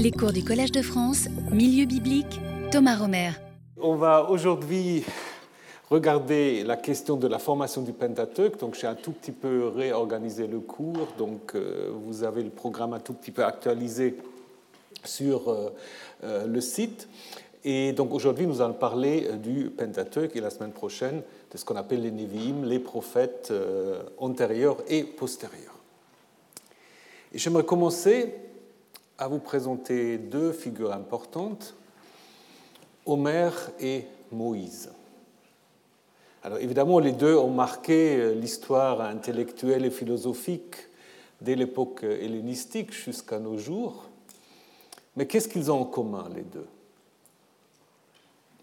Les cours du Collège de France, Milieu biblique, Thomas Romer. On va aujourd'hui regarder la question de la formation du Pentateuque. Donc, j'ai un tout petit peu réorganisé le cours. Donc, euh, vous avez le programme un tout petit peu actualisé sur euh, euh, le site. Et donc, aujourd'hui, nous allons parler du Pentateuque et la semaine prochaine de ce qu'on appelle les Nevi'im, les prophètes antérieurs et postérieurs. Et j'aimerais commencer à vous présenter deux figures importantes, Homère et Moïse. Alors évidemment, les deux ont marqué l'histoire intellectuelle et philosophique dès l'époque hellénistique jusqu'à nos jours. Mais qu'est-ce qu'ils ont en commun, les deux?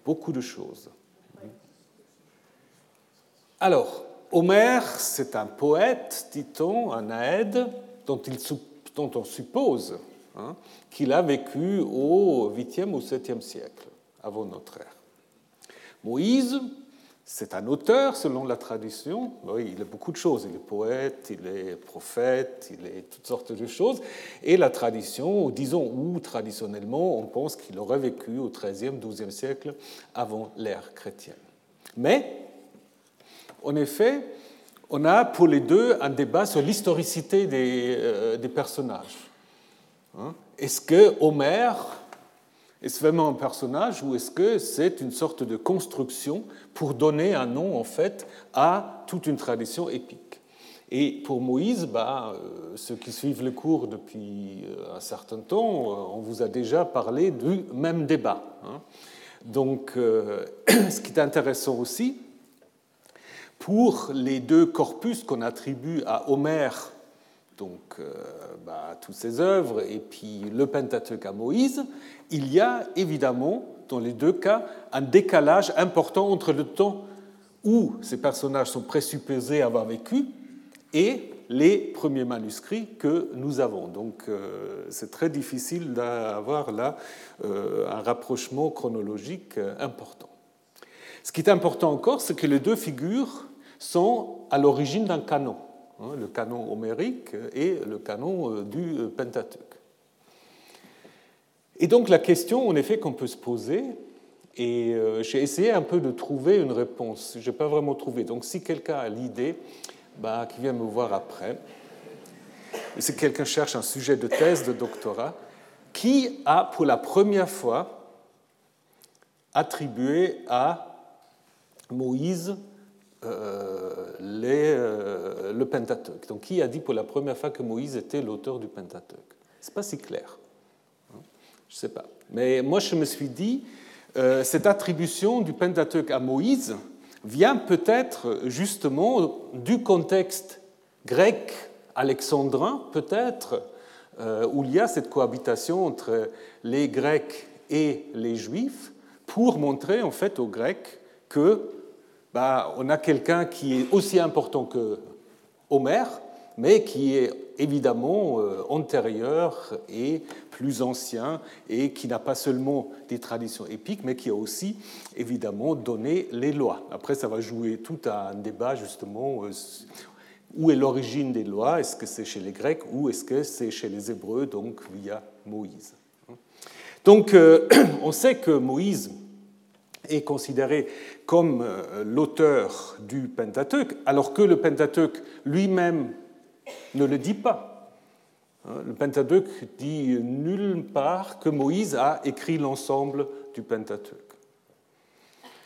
Beaucoup de choses. Alors, Homère, c'est un poète, dit-on, un aède, dont on suppose Hein, qu'il a vécu au 8e ou 7e siècle avant notre ère. Moïse, c'est un auteur selon la tradition. Il est beaucoup de choses. Il est poète, il est prophète, il est toutes sortes de choses. Et la tradition, disons, ou traditionnellement, on pense qu'il aurait vécu au 13e, 12e siècle avant l'ère chrétienne. Mais, en effet, on a pour les deux un débat sur l'historicité des, euh, des personnages. Hein? Est-ce que Homère est vraiment un personnage ou est-ce que c'est une sorte de construction pour donner un nom en fait à toute une tradition épique? Et pour Moïse, bah, euh, ceux qui suivent le cours depuis euh, un certain temps, euh, on vous a déjà parlé du même débat. Hein. Donc, ce qui est intéressant aussi, pour les deux corpus qu'on attribue à Homère donc euh, bah, toutes ses œuvres, et puis le Pentateuque à Moïse, il y a évidemment, dans les deux cas, un décalage important entre le temps où ces personnages sont présupposés avoir vécu et les premiers manuscrits que nous avons. Donc euh, c'est très difficile d'avoir là euh, un rapprochement chronologique important. Ce qui est important encore, c'est que les deux figures sont à l'origine d'un canon. Hein, le canon homérique et le canon euh, du euh, Pentateuque. Et donc la question, en effet, qu'on peut se poser, et euh, j'ai essayé un peu de trouver une réponse, je n'ai pas vraiment trouvé. Donc si quelqu'un a l'idée, bah, qui vient me voir après, et si quelqu'un cherche un sujet de thèse, de doctorat, qui a pour la première fois attribué à Moïse euh, euh, le Pentateuque. Donc, qui a dit pour la première fois que Moïse était l'auteur du Pentateuque C'est pas si clair. Hein? Je ne sais pas. Mais moi, je me suis dit, euh, cette attribution du Pentateuque à Moïse vient peut-être justement du contexte grec alexandrin, peut-être, où il y a cette cohabitation entre les Grecs et les Juifs, pour montrer en fait aux Grecs que bah, on a quelqu'un qui est aussi important que Homère, mais qui est évidemment euh, antérieur et plus ancien, et qui n'a pas seulement des traditions épiques, mais qui a aussi évidemment donné les lois. Après, ça va jouer tout un débat justement euh, où est l'origine des lois? Est-ce que c'est chez les Grecs ou est-ce que c'est chez les Hébreux, donc via Moïse? Donc, euh, on sait que Moïse est considéré comme euh, l'auteur du Pentateuque, alors que le Pentateuque lui-même ne le dit pas. Hein, le Pentateuque dit nulle part que Moïse a écrit l'ensemble du Pentateuque.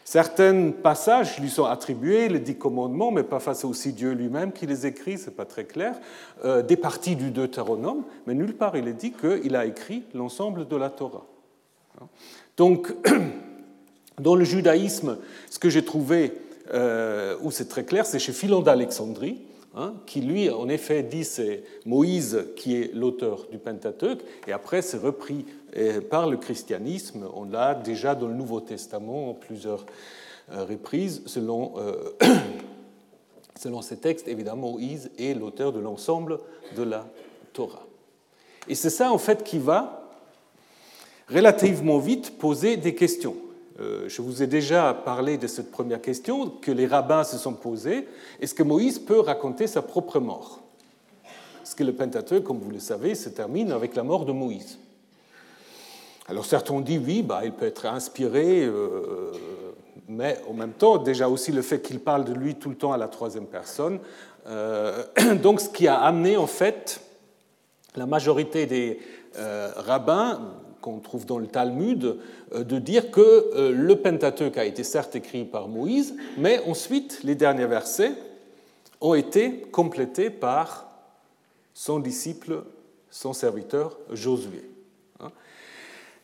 Certains passages lui sont attribués, les dix commandements, mais pas face aussi Dieu lui-même qui les écrit, c'est pas très clair. Euh, des parties du Deutéronome, mais nulle part il est dit qu'il a écrit l'ensemble de la Torah. Hein. Donc, Dans le judaïsme, ce que j'ai trouvé, euh, où c'est très clair, c'est chez Philon d'Alexandrie, hein, qui lui, en effet, dit c'est Moïse qui est l'auteur du Pentateuque, et après c'est repris euh, par le christianisme. On l'a déjà dans le Nouveau Testament en plusieurs euh, reprises, selon, selon ces textes, évidemment, Moïse est l'auteur de l'ensemble de la Torah. Et c'est ça, en fait, qui va relativement vite poser des questions. Euh, je vous ai déjà parlé de cette première question que les rabbins se sont posées. Est-ce que Moïse peut raconter sa propre mort? Parce que le Pentateuque, comme vous le savez, se termine avec la mort de Moïse. Alors certains ont dit oui, bah, il peut être inspiré, euh, mais en même temps, déjà aussi le fait qu'il parle de lui tout le temps à la troisième personne. Euh, donc ce qui a amené en fait la majorité des rabbins qu'on trouve dans le Talmud de dire que le Pentateuque a été certes écrit par Moïse, mais ensuite les derniers versets ont été complétés par son disciple, son serviteur Josué.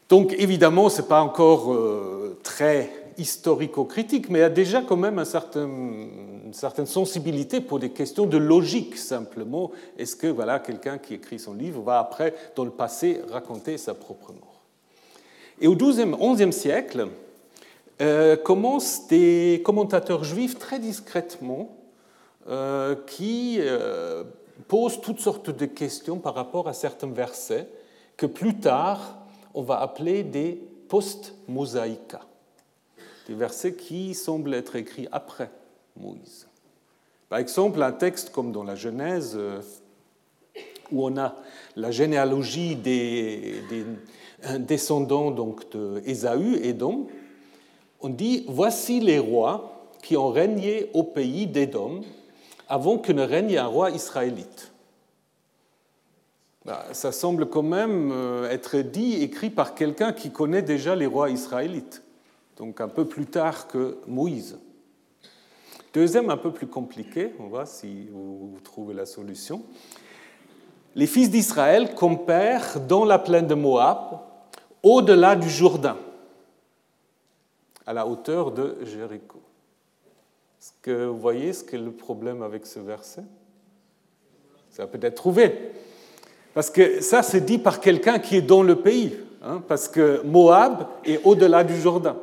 Donc évidemment, ce n'est pas encore euh, très historico-critique, mais a déjà quand même un certain, une certaine sensibilité pour des questions de logique, simplement. Est-ce que voilà, quelqu'un qui écrit son livre va après, dans le passé, raconter sa propre mort? Et au XIIe, XIe siècle, euh, commencent des commentateurs juifs très discrètement euh, qui posent toutes sortes de questions par rapport à certains versets que plus tard, on va appeler des post-mosaïca, des versets qui semblent être écrits après Moïse. Par exemple, un texte comme dans la Genèse, euh, où on a la généalogie des, descendants donc de Ésaü, Édom, on dit Voici les rois qui ont régné au pays d'Édom avant que ne règne un roi israélite. Bah, ça semble quand même euh, être dit, écrit par quelqu'un qui connaît déjà les rois israélites, donc un peu plus tard que Moïse. Deuxième, un peu plus compliqué, on va si vous trouvez la solution. Les fils d'Israël compèrent dans la plaine de Moab, au-delà du Jourdain, à la hauteur de Jéricho. Est-ce que vous voyez ce qu'est le problème avec ce verset? Ça peut être trouvé. Parce que ça, c'est dit par quelqu'un qui est dans le pays, hein, parce que Moab est au-delà du Jourdain.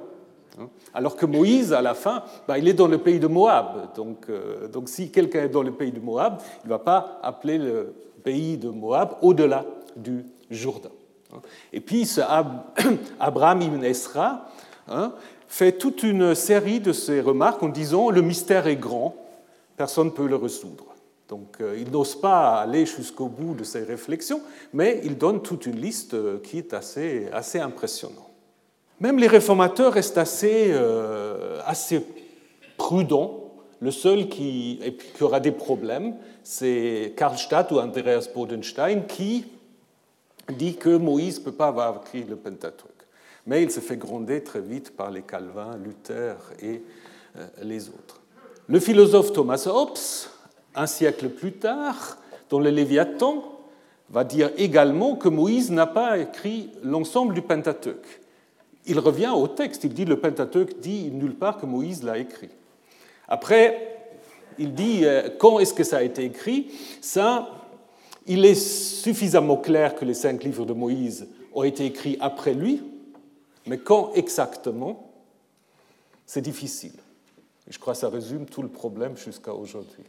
Hein. alors que Moïse, à la fin, bah, il est dans le pays de Moab. Donc, euh, donc si quelqu'un est dans le pays de Moab, il ne va pas appeler le pays de Moab au-delà du Jourdain. Hein. Et puis, Abraham ibn Esra fait toute une série de ces remarques en disant le mystère est grand, personne ne peut le résoudre. Donc euh, il n'ose pas aller jusqu'au bout de ses réflexions, mais il donne toute une liste euh, qui est assez, assez impressionnante. Même les réformateurs restent assez, euh, assez prudents. Le seul qui, qui aura des problèmes, c'est Karlstadt ou Andreas Bodenstein qui dit que Moïse ne peut pas avoir écrit le Pentateuque. Mais il se fait gronder très vite par les Calvins, Luther et les autres. Le philosophe Thomas Hobbes un siècle plus tard, dans le Léviathan, va dire également que Moïse n'a pas écrit l'ensemble du Pentateuque. Il revient au texte, il dit le Pentateuque dit nulle part que Moïse l'a écrit. Après, il dit euh, quand est-ce que ça a été écrit? Ça, il est suffisamment clair que les cinq livres de Moïse ont été écrits après lui, mais quand exactement, c'est difficile. je crois que ça résume tout le problème jusqu'à aujourd'hui.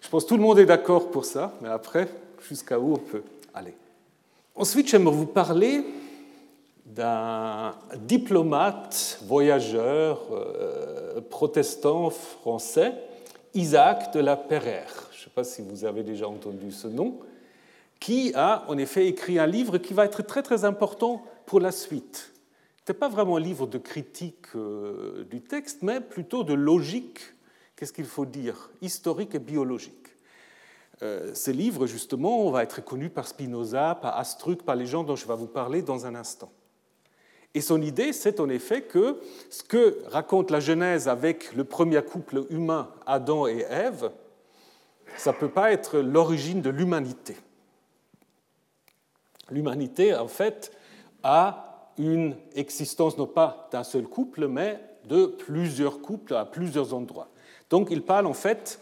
Je pense que tout le monde est d'accord pour ça, mais après, jusqu'à où on peut aller? Ensuite, j'aimerais vous parler d'un diplomate, voyageur, euh, protestant français, Isaac de la Perrère. Je ne sais pas si vous avez déjà entendu ce nom, qui a en effet écrit un livre qui va être très très important pour la suite. Ce n'est pas vraiment un livre de critique euh, du texte, mais plutôt de logique qu'est-ce qu'il faut dire? Historique et biologique. Euh, ce livre, justement, va être connu par Spinoza, par Astruc, par les gens dont je vais vous parler dans un instant. Et son idée, c'est en effet que ce que raconte la Genèse avec le premier couple humain, Adam et Ève, ça ne peut pas être l'origine de l'humanité. L'humanité, en fait, a une existence non pas d'un seul couple, mais de plusieurs couples à plusieurs endroits. Donc il parle en fait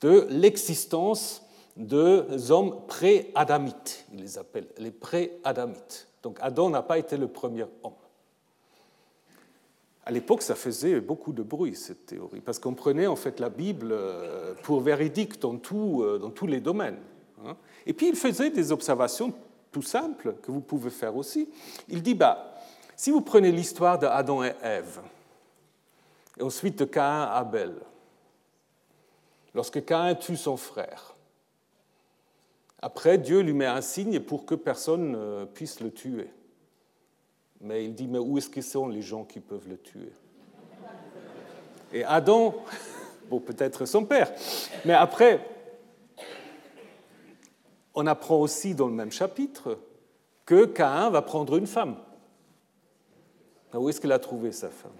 de l'existence de hommes pré-adamites, il les appelle les pré-adamites. Donc Adam n'a pas été le premier homme. À l'époque, ça faisait beaucoup de bruit, cette théorie, parce qu'on prenait en fait la Bible euh, pour véridique dans, tout, euh, dans tous les domaines. Hein. Et puis il faisait des observations tout simples que vous pouvez faire aussi. Il dit, bah, si vous prenez l'histoire d'Adam et Ève, et ensuite de Cain et Abel, lorsque Cain tue son frère. Après, Dieu lui met un signe pour que personne ne puisse le tuer. Mais il dit, mais où est-ce qu'ils sont les gens qui peuvent le tuer? Et Adam, bon, peut-être son père, mais après, on apprend aussi dans le même chapitre que Caïn va prendre une femme. Où est-ce qu'il a trouvé sa femme?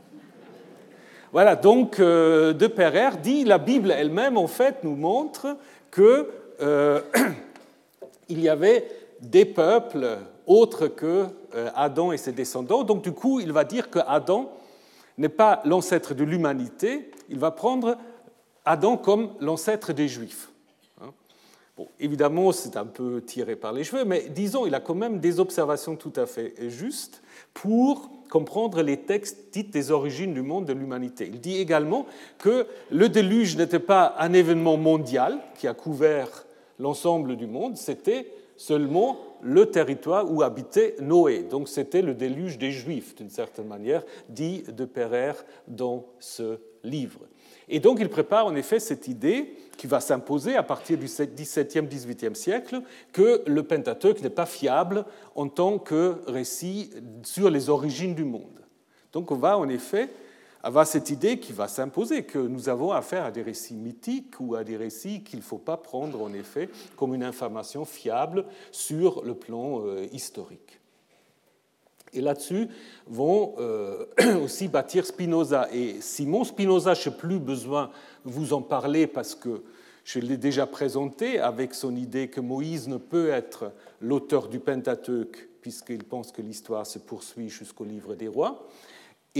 Voilà, donc euh, De Perer dit, la Bible elle-même, en fait, nous montre que euh, il y avait des peuples autres que euh, Adam et ses descendants. Donc du coup, il va dire que Adam n'est pas l'ancêtre de l'humanité, il va prendre Adam comme l'ancêtre des Juifs. Hein. Bon, évidemment, c'est un peu tiré par les cheveux, mais disons, il a quand même des observations tout à fait justes pour comprendre les textes dits des origines du monde de l'humanité. Il dit également que le déluge n'était pas un événement mondial qui a couvert l'ensemble du monde, c'était seulement le territoire où habitait Noé. Donc c'était le déluge des Juifs, d'une certaine manière, dit de Perer dans ce livre. Et donc il prépare en effet cette idée qui va s'imposer à partir du XVIIe, XVIIIe siècle que le Pentateuque n'est pas fiable en tant que récit sur les origines du monde. Donc on va en effet avoir cette idée qui va s'imposer, que nous avons affaire à des récits mythiques ou à des récits qu'il ne faut pas prendre en effet comme une information fiable sur le plan euh, historique. Et là-dessus vont euh, aussi bâtir Spinoza et Simon. Spinoza, je n'ai plus besoin de vous en parler parce que je l'ai déjà présenté avec son idée que Moïse ne peut être l'auteur du Pentateuque puisqu'il pense que l'histoire se poursuit jusqu'au livre des rois.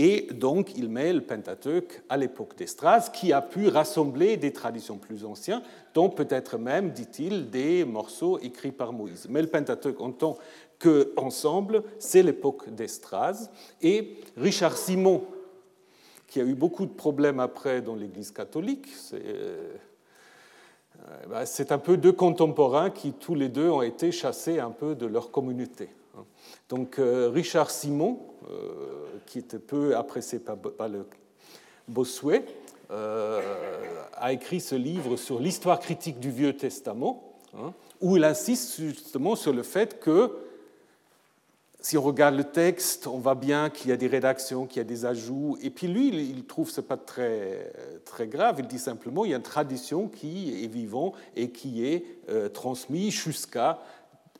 Et donc, il met le Pentateuque à l'époque d'Estras, qui a pu rassembler des traditions plus anciennes, dont peut-être même, dit-il, des morceaux écrits par Moïse. Mais le Pentateuque, en tant qu'ensemble, c'est l'époque d'Estras. Et Richard Simon, qui a eu beaucoup de problèmes après dans l'Église catholique, c'est euh, bah, un peu deux contemporains qui, tous les deux, ont été chassés un peu de leur communauté. Donc euh, Richard Simon, euh, qui était peu apprécié par, le Bossuet, euh, a écrit ce livre sur l'histoire critique du Vieux Testament, hein, où il insiste justement sur le fait que si on regarde le texte, on voit bien qu'il y a des rédactions, qu'il y a des ajouts. Et puis lui, il trouve ce pas très, très grave. Il dit simplement il y a une tradition qui est vivante et qui est transmise jusqu'à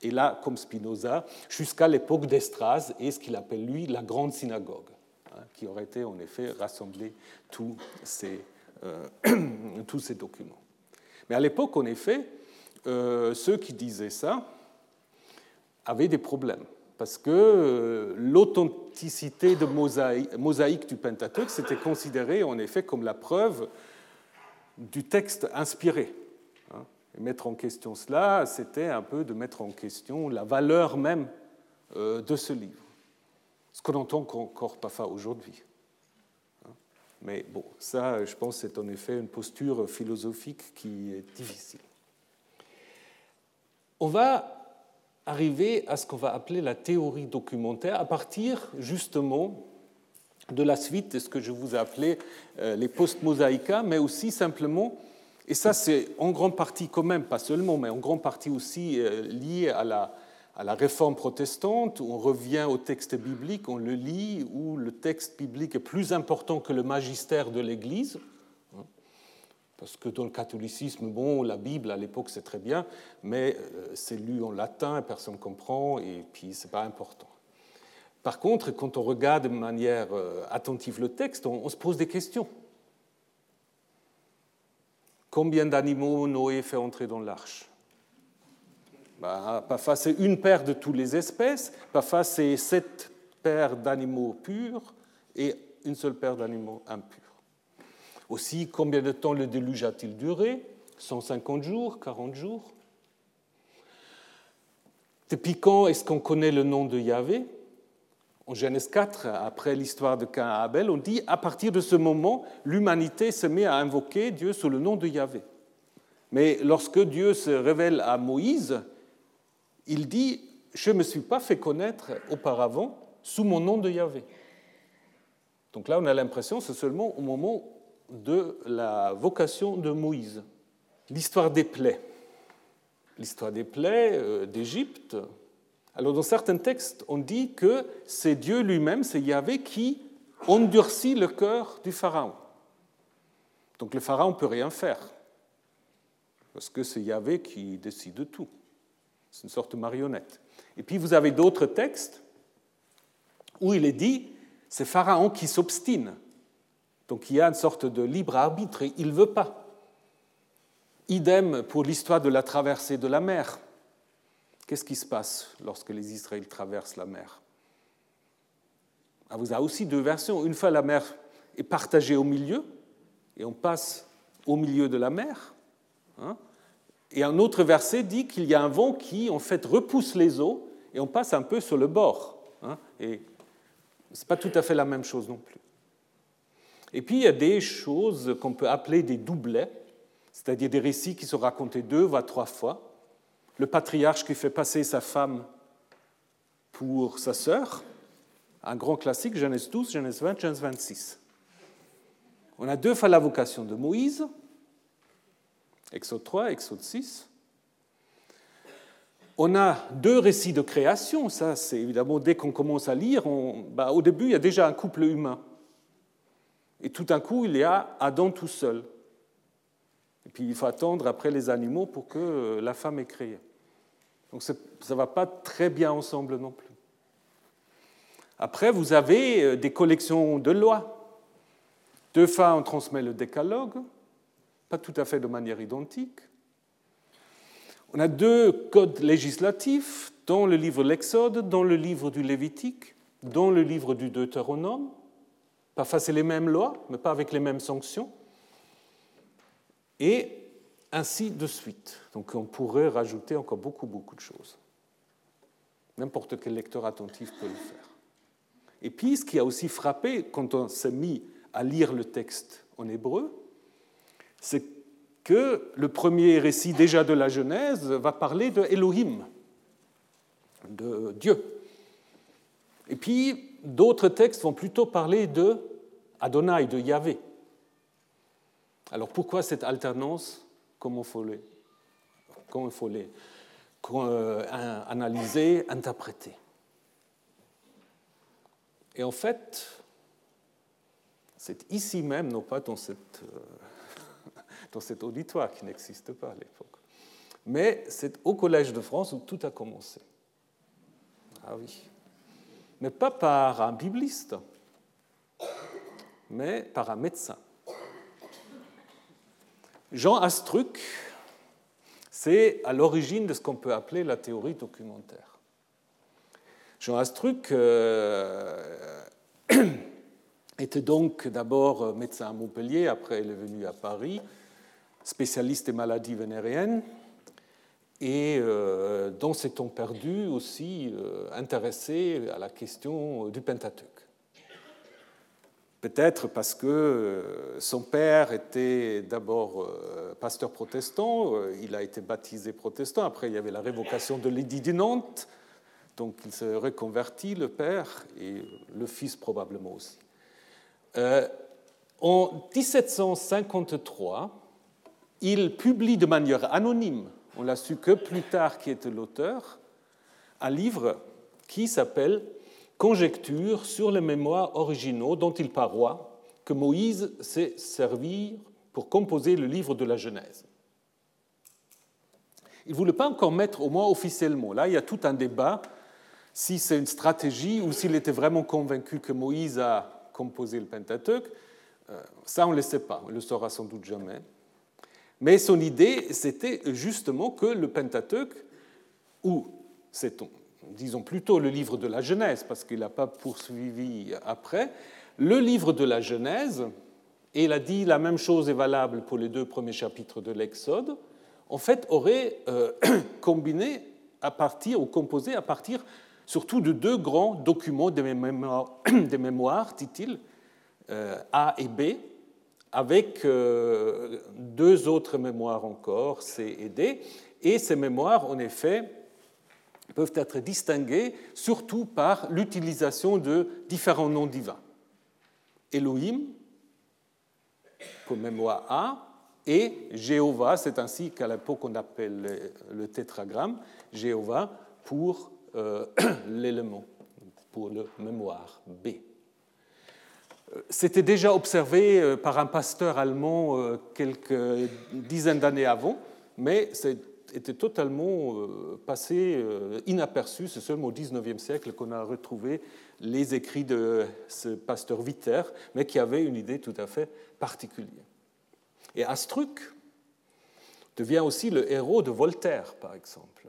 et là, comme Spinoza, jusqu'à l'époque d'Estras et ce qu'il appelle, lui, la grande synagogue, hein, qui aurait été en effet rassemblé tous ces, euh, tous ces documents. Mais à l'époque, en effet, euh, ceux qui disaient ça avaient des problèmes, parce que euh, l'authenticité de mosaïque, mosaïque du Pentateuque, c'était considéré en effet comme la preuve du texte inspiré mettre en question cela, c'était un peu de mettre en question la valeur même euh, de ce livre. Ce qu'on entend encore parfois aujourd'hui. Hein. Mais bon, ça, je pense, c'est en effet une posture philosophique qui est difficile. On va arriver à ce qu'on va appeler la théorie documentaire à partir justement de la suite de ce que je vous ai appelé euh, les post-mosaïca, mais aussi simplement et ça, c'est en grande partie quand même, pas seulement, mais en grande partie aussi euh, lié à la, réforme protestante, où on revient au texte biblique, on le lit, où le texte biblique est plus important que le magistère de l'Église. Hein. Parce que dans le catholicisme, bon, la Bible à l'époque c'est très bien, mais euh, c'est lu en latin, personne ne comprend, et puis c'est pas important. Par contre, quand on regarde de manière euh, attentive le texte, on se pose des questions. Combien d'animaux Noé fait entrer dans l'arche bah, Parfois c'est une paire de toutes les espèces, parfois c'est sept paires d'animaux purs et une seule paire d'animaux impurs. Aussi, combien de temps le déluge a-t-il duré 150 jours, 40 jours? Depuis quand est-ce qu'on connaît le nom de Yahvé? En Genèse 4, après l'histoire de Cain et Abel, on dit à partir de ce moment, l'humanité se met à invoquer Dieu sous le nom de Yahvé. Mais lorsque Dieu se révèle à Moïse, il dit Je ne me suis pas fait connaître auparavant sous mon nom de Yahvé. Donc là, on a l'impression c'est seulement au moment de la vocation de Moïse. L'histoire des plaies. L'histoire des plaies euh, d'Égypte, Alors dans certains textes, on dit que c'est Dieu lui-même, c'est Yahvé, qui endurcit le cœur du Pharaon. Donc le Pharaon ne peut rien faire, parce que c'est Yahvé qui décide de tout. C'est une sorte de marionnette. Et puis vous avez d'autres textes où il est dit, c'est Pharaon qui s'obstine. Donc il y a une sorte de libre arbitre et il ne veut pas. Idem pour l'histoire de la traversée de la mer. Qu'est-ce qui se passe lorsque les Israéliens traversent la mer? Ah, Vous avez aussi deux versions. Une fois la mer est partagée au milieu, et on passe au milieu de la mer. Hein, et un autre verset dit qu'il y a un vent qui, en fait, repousse les eaux, et on passe un peu sur le bord. Hein, et ce n'est pas tout à fait la même chose non plus. Et puis, il y a des choses qu'on peut appeler des doublets, c'est-à-dire des récits qui sont racontés deux, voire trois fois le patriarche qui fait passer sa femme pour sa sœur, un grand classique, Genèse 12, Genèse 20, Genèse 26. On a deux fois la vocation de Moïse, Exode 3, Exode 6. On a deux récits de création, ça c'est évidemment dès qu'on commence à lire, bah, au début il y a déjà un couple humain. Et tout d'un coup il y a Adam tout seul. Et puis il faut attendre après les animaux pour que la femme est créée. Donc ça ne va pas très bien ensemble non plus. Après, vous avez euh, des collections de lois. Deux fois, on transmet le décalogue, pas tout à fait de manière identique. On a deux codes législatifs dans le livre de l'Exode, dans le livre du Lévitique, dans le livre du Deutéronome. Parfois, c'est les mêmes lois, mais pas avec les mêmes sanctions. Et ainsi de suite. Donc on pourrait rajouter encore beaucoup, beaucoup de choses. N'importe quel lecteur attentif peut le faire. Et puis, ce qui a aussi frappé quand on s'est mis à lire le texte en hébreu, c'est que le premier récit déjà de la Genèse va parler de Elohim, de Dieu. Et puis, d'autres textes vont plutôt parler de Adonai, de Yahvé. Alors pourquoi cette alternance comment il faut les, euh, analyser, interpréter. Et en fait, c'est ici même, non pas dans, cette, euh, dans cet auditoire qui n'existe pas à l'époque, mais c'est au Collège de France où tout a commencé. Ah oui. Mais pas par un bibliste, mais par un médecin. Jean Astruc, c'est à l'origine de ce qu'on peut appeler la théorie documentaire. Jean Astruc euh, était donc d'abord médecin à Montpellier, après il est venu à Paris, spécialiste des maladies vénériennes, et euh, dans ses temps perdus aussi euh, intéressé à la question du Pentateuque. Peut-être parce que euh, son père était d'abord euh, pasteur protestant, euh, il a été baptisé protestant, après il y avait la révocation de l'édit de Nantes, donc il s'est reconverti, le père, et le fils probablement aussi. en 1753, il publie de manière anonyme, on l'a su que plus tard qui était l'auteur, un livre qui s'appelle conjecture sur les mémoires originaux dont il paroit que Moïse s'est servi pour composer le livre de la Genèse. Il ne voulait pas encore mettre au moins officiellement. Là, il y a tout un débat si c'est une stratégie ou s'il était vraiment convaincu que Moïse a composé le Pentateuque. Euh, ça, on ne le sait pas, on ne le saura sans doute jamais. Mais son idée, c'était justement que le Pentateuque, ou sait-on, disons plutôt le livre de la Genèse, parce qu'il n'a pas poursuivi après, le livre de la Genèse, et il a dit la même chose est valable pour les deux premiers chapitres de l'Exode, en fait aurait euh, combiné à partir, ou composé à partir surtout de deux grands documents des mémoires, des mémoires dit-il, euh, A et B, avec euh, deux autres mémoires encore, C et D. Et ces mémoires, en effet, peuvent être distingués surtout par l'utilisation de différents noms divins. Elohim, pour mémoire A, et Jéhovah, c'est ainsi qu'à l'époque on appelle le tétragramme, Jéhovah pour l'élément, pour le mémoire B. C'était déjà observé par un pasteur allemand quelques dizaines d'années avant, mais était totalement euh, passé euh, inaperçu. C'est seulement au XIXe siècle qu'on a retrouvé les écrits de ce pasteur Witter, mais qui avait une idée tout à fait particulière. Et Astruc devient aussi le héros de Voltaire, par exemple.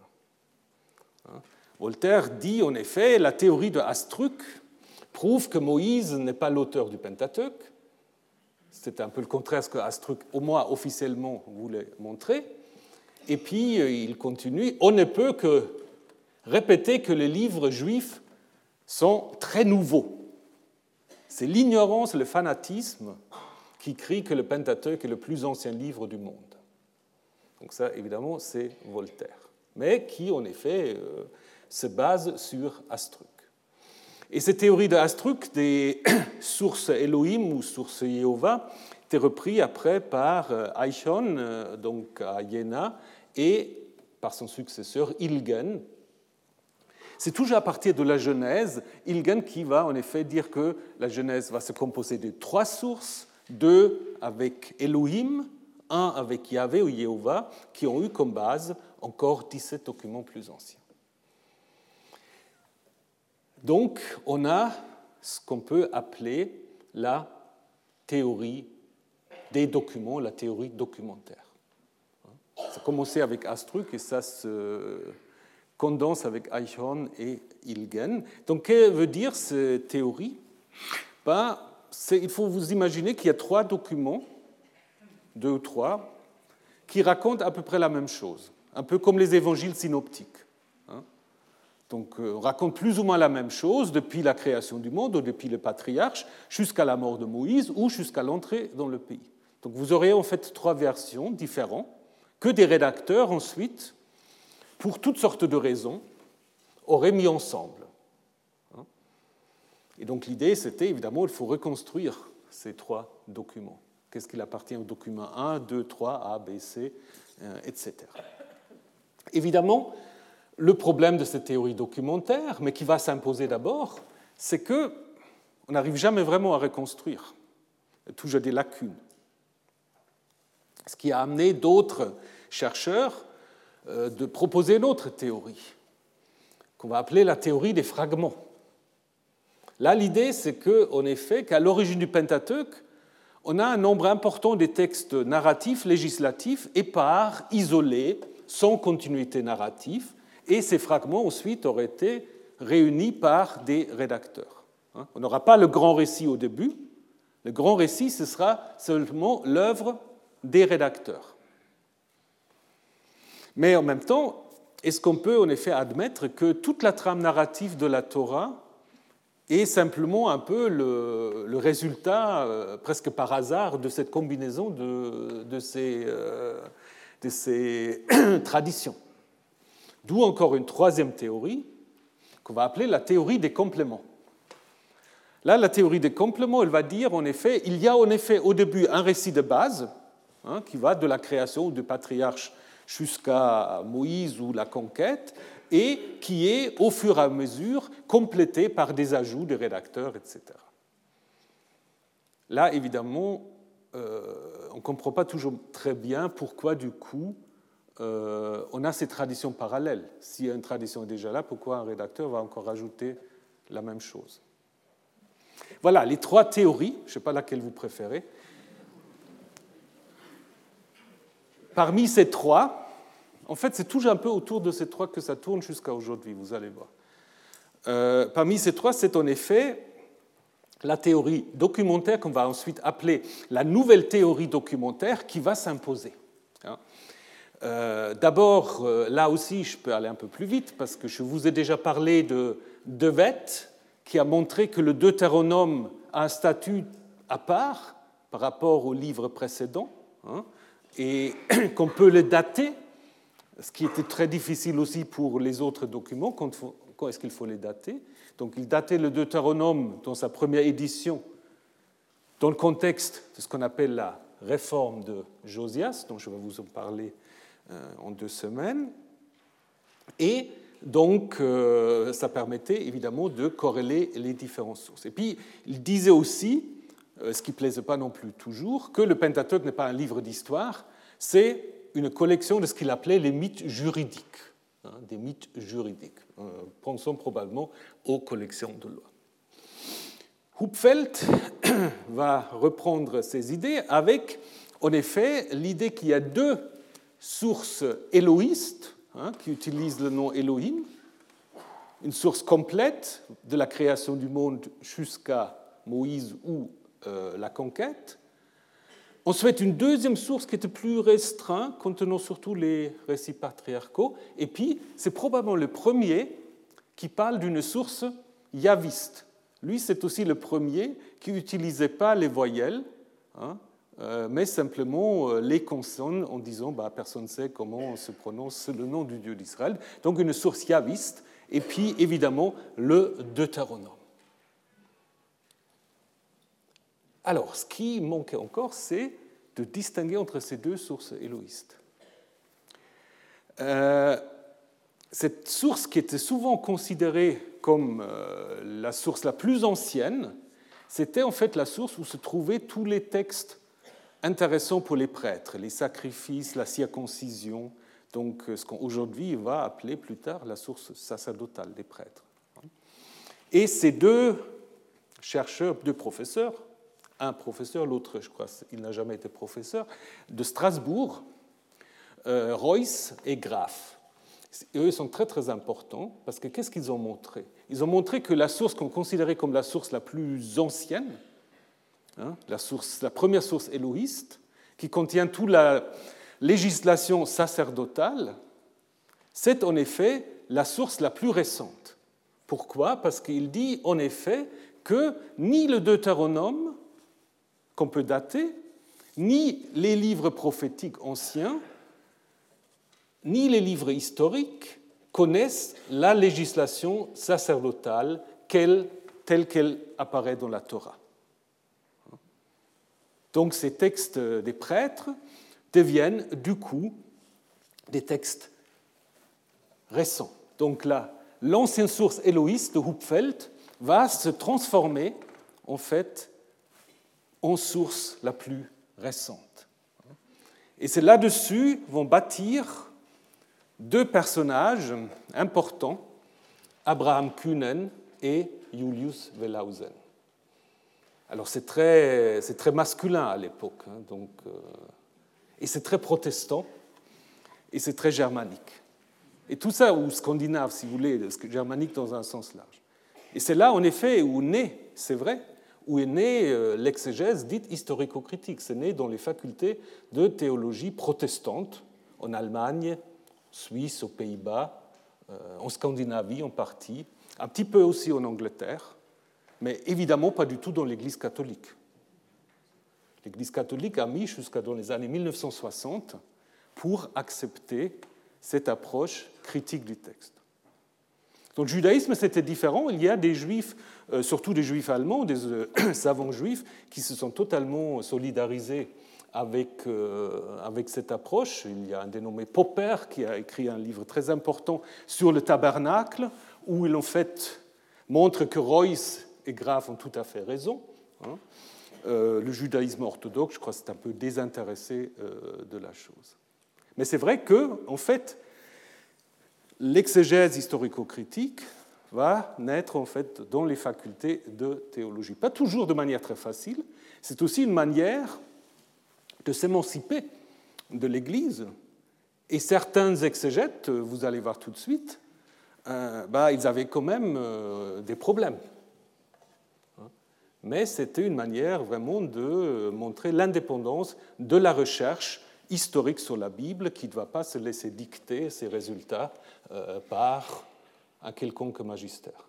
Hein? Voltaire dit en effet la théorie de Astruc prouve que Moïse n'est pas l'auteur du Pentateuque. C'est un peu le contraire ce que Astruc, au moins officiellement, voulait montrer. Et puis euh, il continue, on ne peut que répéter que les livres juifs sont très nouveaux. C'est l'ignorance, le fanatisme qui crie que le Pentateuque est le plus ancien livre du monde. Donc ça, évidemment, c'est Voltaire, mais qui, en effet, euh, se base sur Astruc. Et cette théorie de Astruc des sources Elohim ou sources Jéhovah était repris après par euh, Eichhorn, donc à Jena, et par son successeur Ilgen. C'est toujours à partir de la Genèse, Ilgen qui va en effet dire que la Genèse va se composer de trois sources, deux avec Elohim, un avec Yahvé ou Jéhovah, qui ont eu comme base encore 17 documents plus anciens. Donc, on a ce qu'on peut appeler la théorie des documents, la théorie documentaire. Ça a commencé avec Astruc et ça se condense avec Eichhorn et Ilgen. Donc, que veut dire cette théorie? Ben, Il faut vous imaginer qu'il y a trois documents, deux ou trois, qui racontent à peu près la même chose, un peu comme les évangiles synoptiques. Hein. Donc, euh, on raconte plus ou moins la même chose depuis la création du monde, ou depuis le patriarche, jusqu'à la mort de Moïse ou jusqu'à l'entrée dans le pays. Donc, vous aurez en fait trois versions différentes que des rédacteurs ensuite, pour toutes sortes de raisons, auraient mis ensemble. Hein. Et donc l'idée, c'était évidemment, il faut reconstruire ces trois documents. Qu'est-ce qu'il appartient au document 1, 2, 3, A, B, C, etc. Évidemment, le problème de cette théorie documentaire, mais qui va s'imposer d'abord, c'est que on n'arrive jamais vraiment à reconstruire. Toujours des lacunes ce qui a amené d'autres chercheurs euh, de proposer une autre théorie, qu'on va appeler la théorie des fragments. Là, l'idée, c'est qu'en effet, qu'à l'origine du Pentateuque, on a un nombre important de textes narratifs, législatifs, épars, isolés, sans continuité narrative, et ces fragments ensuite auraient été réunis par des rédacteurs. Hein. On n'aura pas le grand récit au début. Le grand récit, ce sera seulement l'œuvre des rédacteurs. Mais en même temps, est-ce qu'on peut en effet admettre que toute la trame narrative de la Torah est simplement un peu le, résultat, euh, presque par hasard, de cette combinaison de, ces, euh, de ces traditions? D'où encore une troisième théorie qu'on va appeler la théorie des compléments. Là, la théorie des compléments, elle va dire en effet, il y a en effet au début un récit de base, Hein, qui va de la création du patriarche jusqu'à Moïse ou la conquête, et qui est au fur et à mesure complété par des ajouts des rédacteurs, etc. Là, évidemment, euh, on ne comprend pas toujours très bien pourquoi, du coup, euh, on a ces traditions parallèles. Si une tradition est déjà là, pourquoi un rédacteur va encore ajouter la même chose? Voilà les trois théories, je ne sais pas laquelle vous préférez, Parmi ces trois, en fait, c'est toujours un peu autour de ces trois que ça tourne jusqu'à aujourd'hui, vous allez voir. Euh, parmi ces trois, c'est en effet la théorie documentaire qu'on va ensuite appeler la nouvelle théorie documentaire qui va s'imposer. Hein. Euh, d'abord, euh, là aussi, je peux aller un peu plus vite parce que je vous ai déjà parlé de Devet qui a montré que le Deutéronome a un statut à part par rapport au livre précédent. Hein et qu'on peut les dater, ce qui était très difficile aussi pour les autres documents, quand, est-ce qu'il faut les dater? Donc il datait le Deutéronome dans sa première édition dans le contexte de ce qu'on appelle la réforme de Josias, dont je vais vous en parler euh, en deux semaines. Et Donc, euh, ça permettait évidemment de corréler les différentes sources. Et puis, il disait aussi, ce qui ne plaisait pas non plus toujours, que le Pentateuque n'est pas un livre d'histoire, c'est une collection de ce qu'il appelait les mythes juridiques, hein, des mythes juridiques. Euh, pensons probablement aux collections de lois. Hupfeld va reprendre ces idées avec, en effet, l'idée qu'il y a deux sources éloïstes Hein, qui utilise le nom Elohim, une source complète de la création du monde jusqu'à Moïse ou euh, la conquête. Ensuite, une deuxième source qui était plus restreinte, contenant surtout les récits patriarcaux. Et puis, c'est probablement le premier qui parle d'une source yaviste. Lui, c'est aussi le premier qui n'utilisait pas les voyelles, hein, euh, mais simplement euh, les consonnes en disant bah, personne ne sait comment se prononce le nom du Dieu d'Israël. Donc une source yaviste, et puis évidemment le Deutéronome. Alors, ce qui manquait encore, c'est de distinguer entre ces deux sources éloïstes. Euh, cette source qui était souvent considérée comme la source la plus ancienne, c'était en fait la source où se trouvaient tous les textes intéressant pour les prêtres, les sacrifices, la circoncision, donc euh, ce qu'aujourd'hui va appeler plus tard la source sacerdotale des prêtres. Et ces deux chercheurs, deux professeurs, un professeur, l'autre, je crois, il n'a jamais été professeur, de Strasbourg, euh, Royce et Graff. eux sont très très importants parce que qu'est-ce qu'ils ont montré? Ils ont montré que la source qu'on considérait comme la source la plus ancienne, Hein, la, source, la première source éloïste, qui contient toute la législation sacerdotale, c'est en effet la source la plus récente. Pourquoi? Parce qu'il dit en effet que ni le Deutéronome, qu'on peut dater, ni les livres prophétiques anciens, ni les livres historiques connaissent la législation sacerdotale telle qu'elle apparaît dans la Torah. Donc ces textes des prêtres deviennent du coup des textes récents. Donc là, l'ancienne source éloïste de Hupfeld va se transformer en fait en source la plus récente. Et c'est là-dessus vont bâtir deux personnages importants, Abraham Kühnen et Julius Wellhausen. Alors c'est très, très, masculin à l'époque, hein, donc, euh, et c'est très protestant, et c'est très germanique. Et tout ça, ou scandinave si vous voulez, germanique dans un sens large. Et c'est là, en effet, où naît, c'est vrai, où est née euh, l'exégèse dite historico-critique. C'est né dans les facultés de théologie protestante, en Allemagne, Suisse, aux Pays-Bas, euh, en Scandinavie en partie, un petit peu aussi en Angleterre mais évidemment pas du tout dans l'Église catholique. L'Église catholique a mis jusqu'à dans les années 1960 pour accepter cette approche critique du texte. Dans le judaïsme, c'était différent. Il y a des juifs, surtout des juifs allemands, des euh, savants juifs, qui se sont totalement solidarisés avec, euh, avec cette approche. Il y a un dénommé Popper qui a écrit un livre très important sur le tabernacle, où il fait montre que Royce et Grave ont tout à fait raison. Hein. Euh, le judaïsme orthodoxe, je crois, c'est un peu désintéressé euh, de la chose. Mais c'est vrai que, en fait, l'exégèse historico-critique va naître en fait dans les facultés de théologie. Pas toujours de manière très facile. C'est aussi une manière de s'émanciper de l'Église. Et certains exégètes, vous allez voir tout de suite, euh, bah, ils avaient quand même des problèmes mais c'était une manière vraiment de montrer l'indépendance de la recherche historique sur la Bible qui ne va pas se laisser dicter ses résultats euh, par un quelconque magistère.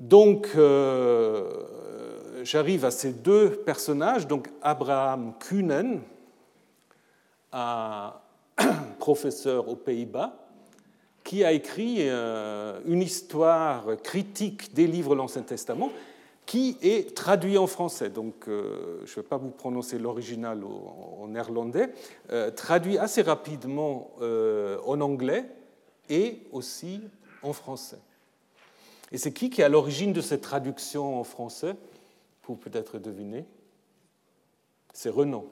Donc, euh, j'arrive à ces deux personnages, donc Abraham Kühnen, un professeur aux Pays-Bas, qui a écrit euh, une histoire critique des livres de l'Ancien Testament, qui est traduit en français. Donc, je ne vais pas vous prononcer l'original en néerlandais, traduit assez rapidement en anglais et aussi en français. Et c'est qui qui est à l'origine de cette traduction en français Pour peut-être deviner. C'est Renan,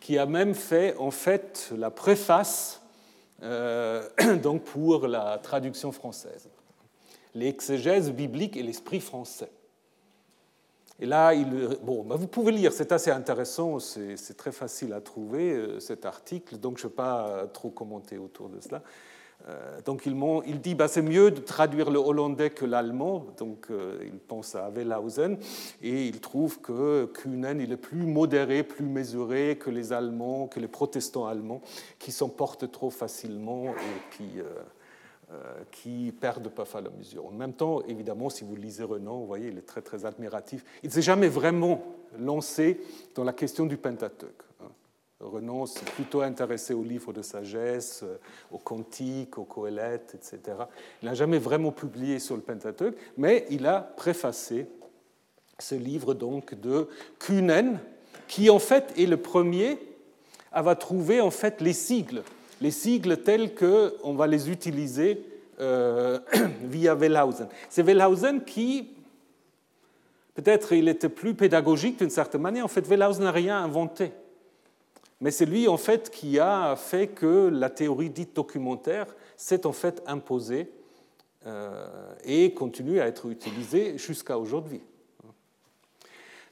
qui a même fait en fait la préface euh, donc pour la traduction française. L'exégèse biblique et l'esprit français. Et là, il, bon, bah, vous pouvez lire, c'est assez intéressant, c'est très facile à trouver euh, cet article, donc je ne vais pas trop commenter autour de cela. Euh, donc il, il dit bah, c'est mieux de traduire le hollandais que l'allemand, donc euh, il pense à Wellhausen, et il trouve que Kühnen il est plus modéré, plus mesuré que les Allemands, que les protestants allemands, qui s'emportent trop facilement et qui, euh, qui perdent parfois la mesure. En même temps, évidemment, si vous lisez Renan, vous voyez, il est très très admiratif. Il ne s'est jamais vraiment lancé dans la question du Pentateuque. Renan s'est plutôt intéressé aux livres de sagesse, euh, aux cantiques, aux coëlettes, etc. Il n'a jamais vraiment publié sur le Pentateuque, mais il a préfacé ce livre donc de Kühnen, qui en fait est le premier à avoir trouvé en fait les sigles, les sigles tels qu'on va les utiliser euh, via Wellhausen. C'est Wellhausen qui, peut-être il était plus pédagogique d'une certaine manière, en fait Wellhausen n'a rien inventé. Mais c'est lui, en fait, qui a fait que la théorie dite documentaire s'est en fait imposée euh, et continue à être utilisée jusqu'à aujourd'hui.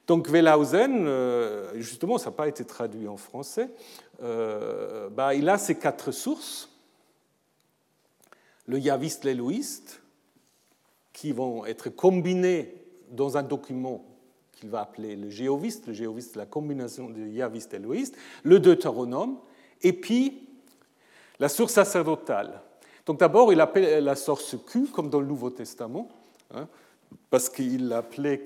Donc Wellhausen, euh, justement, ça n'a pas été traduit en français, euh, bah, il a ces quatre sources, le yaviste, l'éloïste, qui vont être combinées dans un document qu'il va appeler le géoviste, le géoviste la combinaison de yaviste et éloïste, le deutéronome, et puis la source sacerdotale. Donc d'abord, il appelle la source Q, comme dans le Nouveau Testament, hein, parce qu'il l'appelait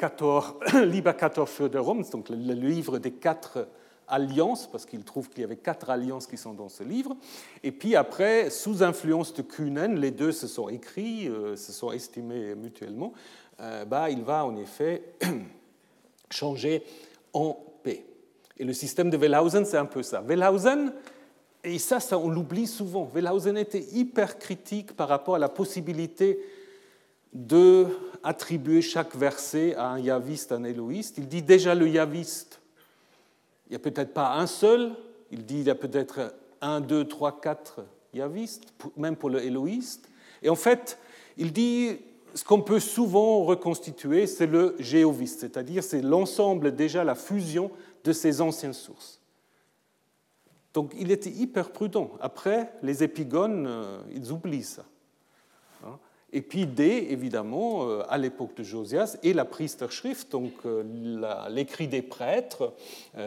Liber 14 Föderum, donc le livre des quatre alliances, parce qu'il trouve qu'il y avait quatre alliances qui sont dans ce livre. Et puis après, sous influence de Kühnen, les deux se sont écrits, euh, se sont estimés mutuellement, euh, bah, il va en effet changer en paix. Et le système de Wellhausen, c'est un peu ça. Wellhausen, et ça, ça on l'oublie souvent, Wellhausen était hyper critique par rapport à la possibilité de attribuer chaque verset à un yaviste, un éloïste. Il dit déjà le yaviste, il n'y a peut-être pas un seul, il dit il y a peut-être un, deux, trois, quatre yavistes, même pour le éloïste. Et en fait, il dit ce qu'on peut souvent reconstituer, c'est le géoviste, c'est-à-dire c'est l'ensemble, déjà la fusion de ces anciennes sources. Donc il était hyper prudent. Après, les épigones, euh, ils oublient ça. Et puis D, évidemment, euh, à l'époque de Josias, et la Priesterschrift, donc euh, l'écrit des prêtres,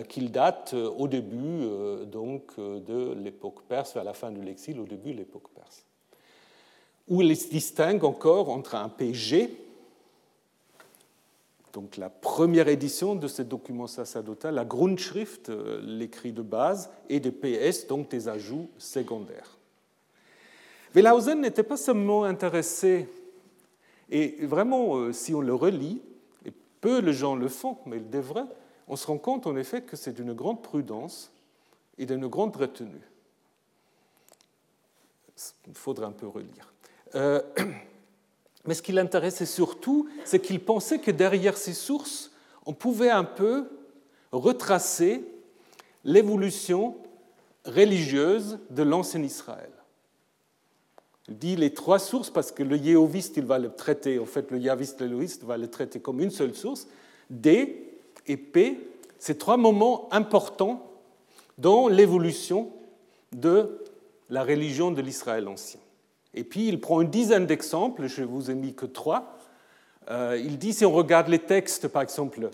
qu'il date au début donc, de l'époque perse, à la fin de l'exil, au début de l'époque perse où il distingue encore entre un PG, donc la première édition de ce document sacerdotal, la Grundschrift, euh, l'écrit de base, et des PS, donc des ajouts secondaires. Wellhausen n'était pas seulement intéressé, et vraiment, euh, si on le relit, et peu de gens le font, mais ils devraient, on se rend compte en effet que c'est d'une grande prudence et d'une grande retenue. Il faudra un peu relire. Euh, mais ce qui l'intéressait surtout, c'est qu'il pensait que derrière ces sources, on pouvait un peu retracer l'évolution religieuse de l'ancien Israël. Il dit les trois sources parce que le yéhoviste, il va le traiter, en fait, le yaviste, l'élohiste va le traiter comme une seule source. D et P, c'est trois moments importants dans l'évolution de la religion de l'Israël ancien. Et puis il prend une dizaine d'exemples, je ne vous ai mis que trois. Euh, il dit, si on regarde les textes, par exemple,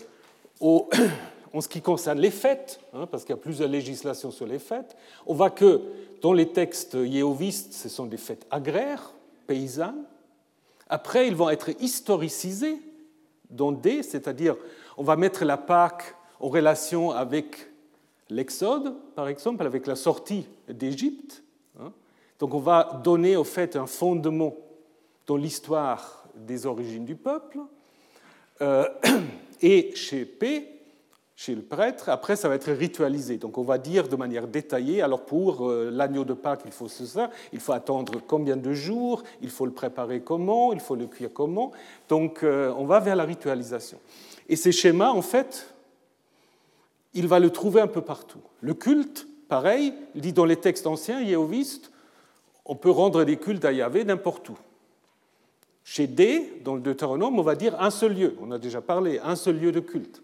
en ce qui concerne les fêtes, hein, parce qu'il y a plusieurs législations sur les fêtes, on voit que dans les textes yéhovistes, ce sont des fêtes agraires, paysannes. Après, ils vont être historicisés dans des, c'est-à-dire on va mettre la Pâque en relation avec l'Exode, par exemple, avec la sortie d'Égypte. Donc on va donner au fait un fondement dans l'histoire des origines du peuple. et chez P, chez le prêtre, après ça va être ritualisé. Donc on va dire de manière détaillée, alors pour euh, l'agneau de Pâques, il faut ça, il faut attendre combien de jours, il faut le préparer comment, il faut le cuire comment. Donc euh, on va vers la ritualisation. Et ces schémas, en fait, il va le trouver un peu partout. Le culte, pareil, il dit dans les textes anciens, yéhovistes, on peut rendre des cultes à Yahvé n'importe où. Chez D, dans le Deutéronome, on va dire un seul lieu. On a déjà parlé, un seul lieu de culte.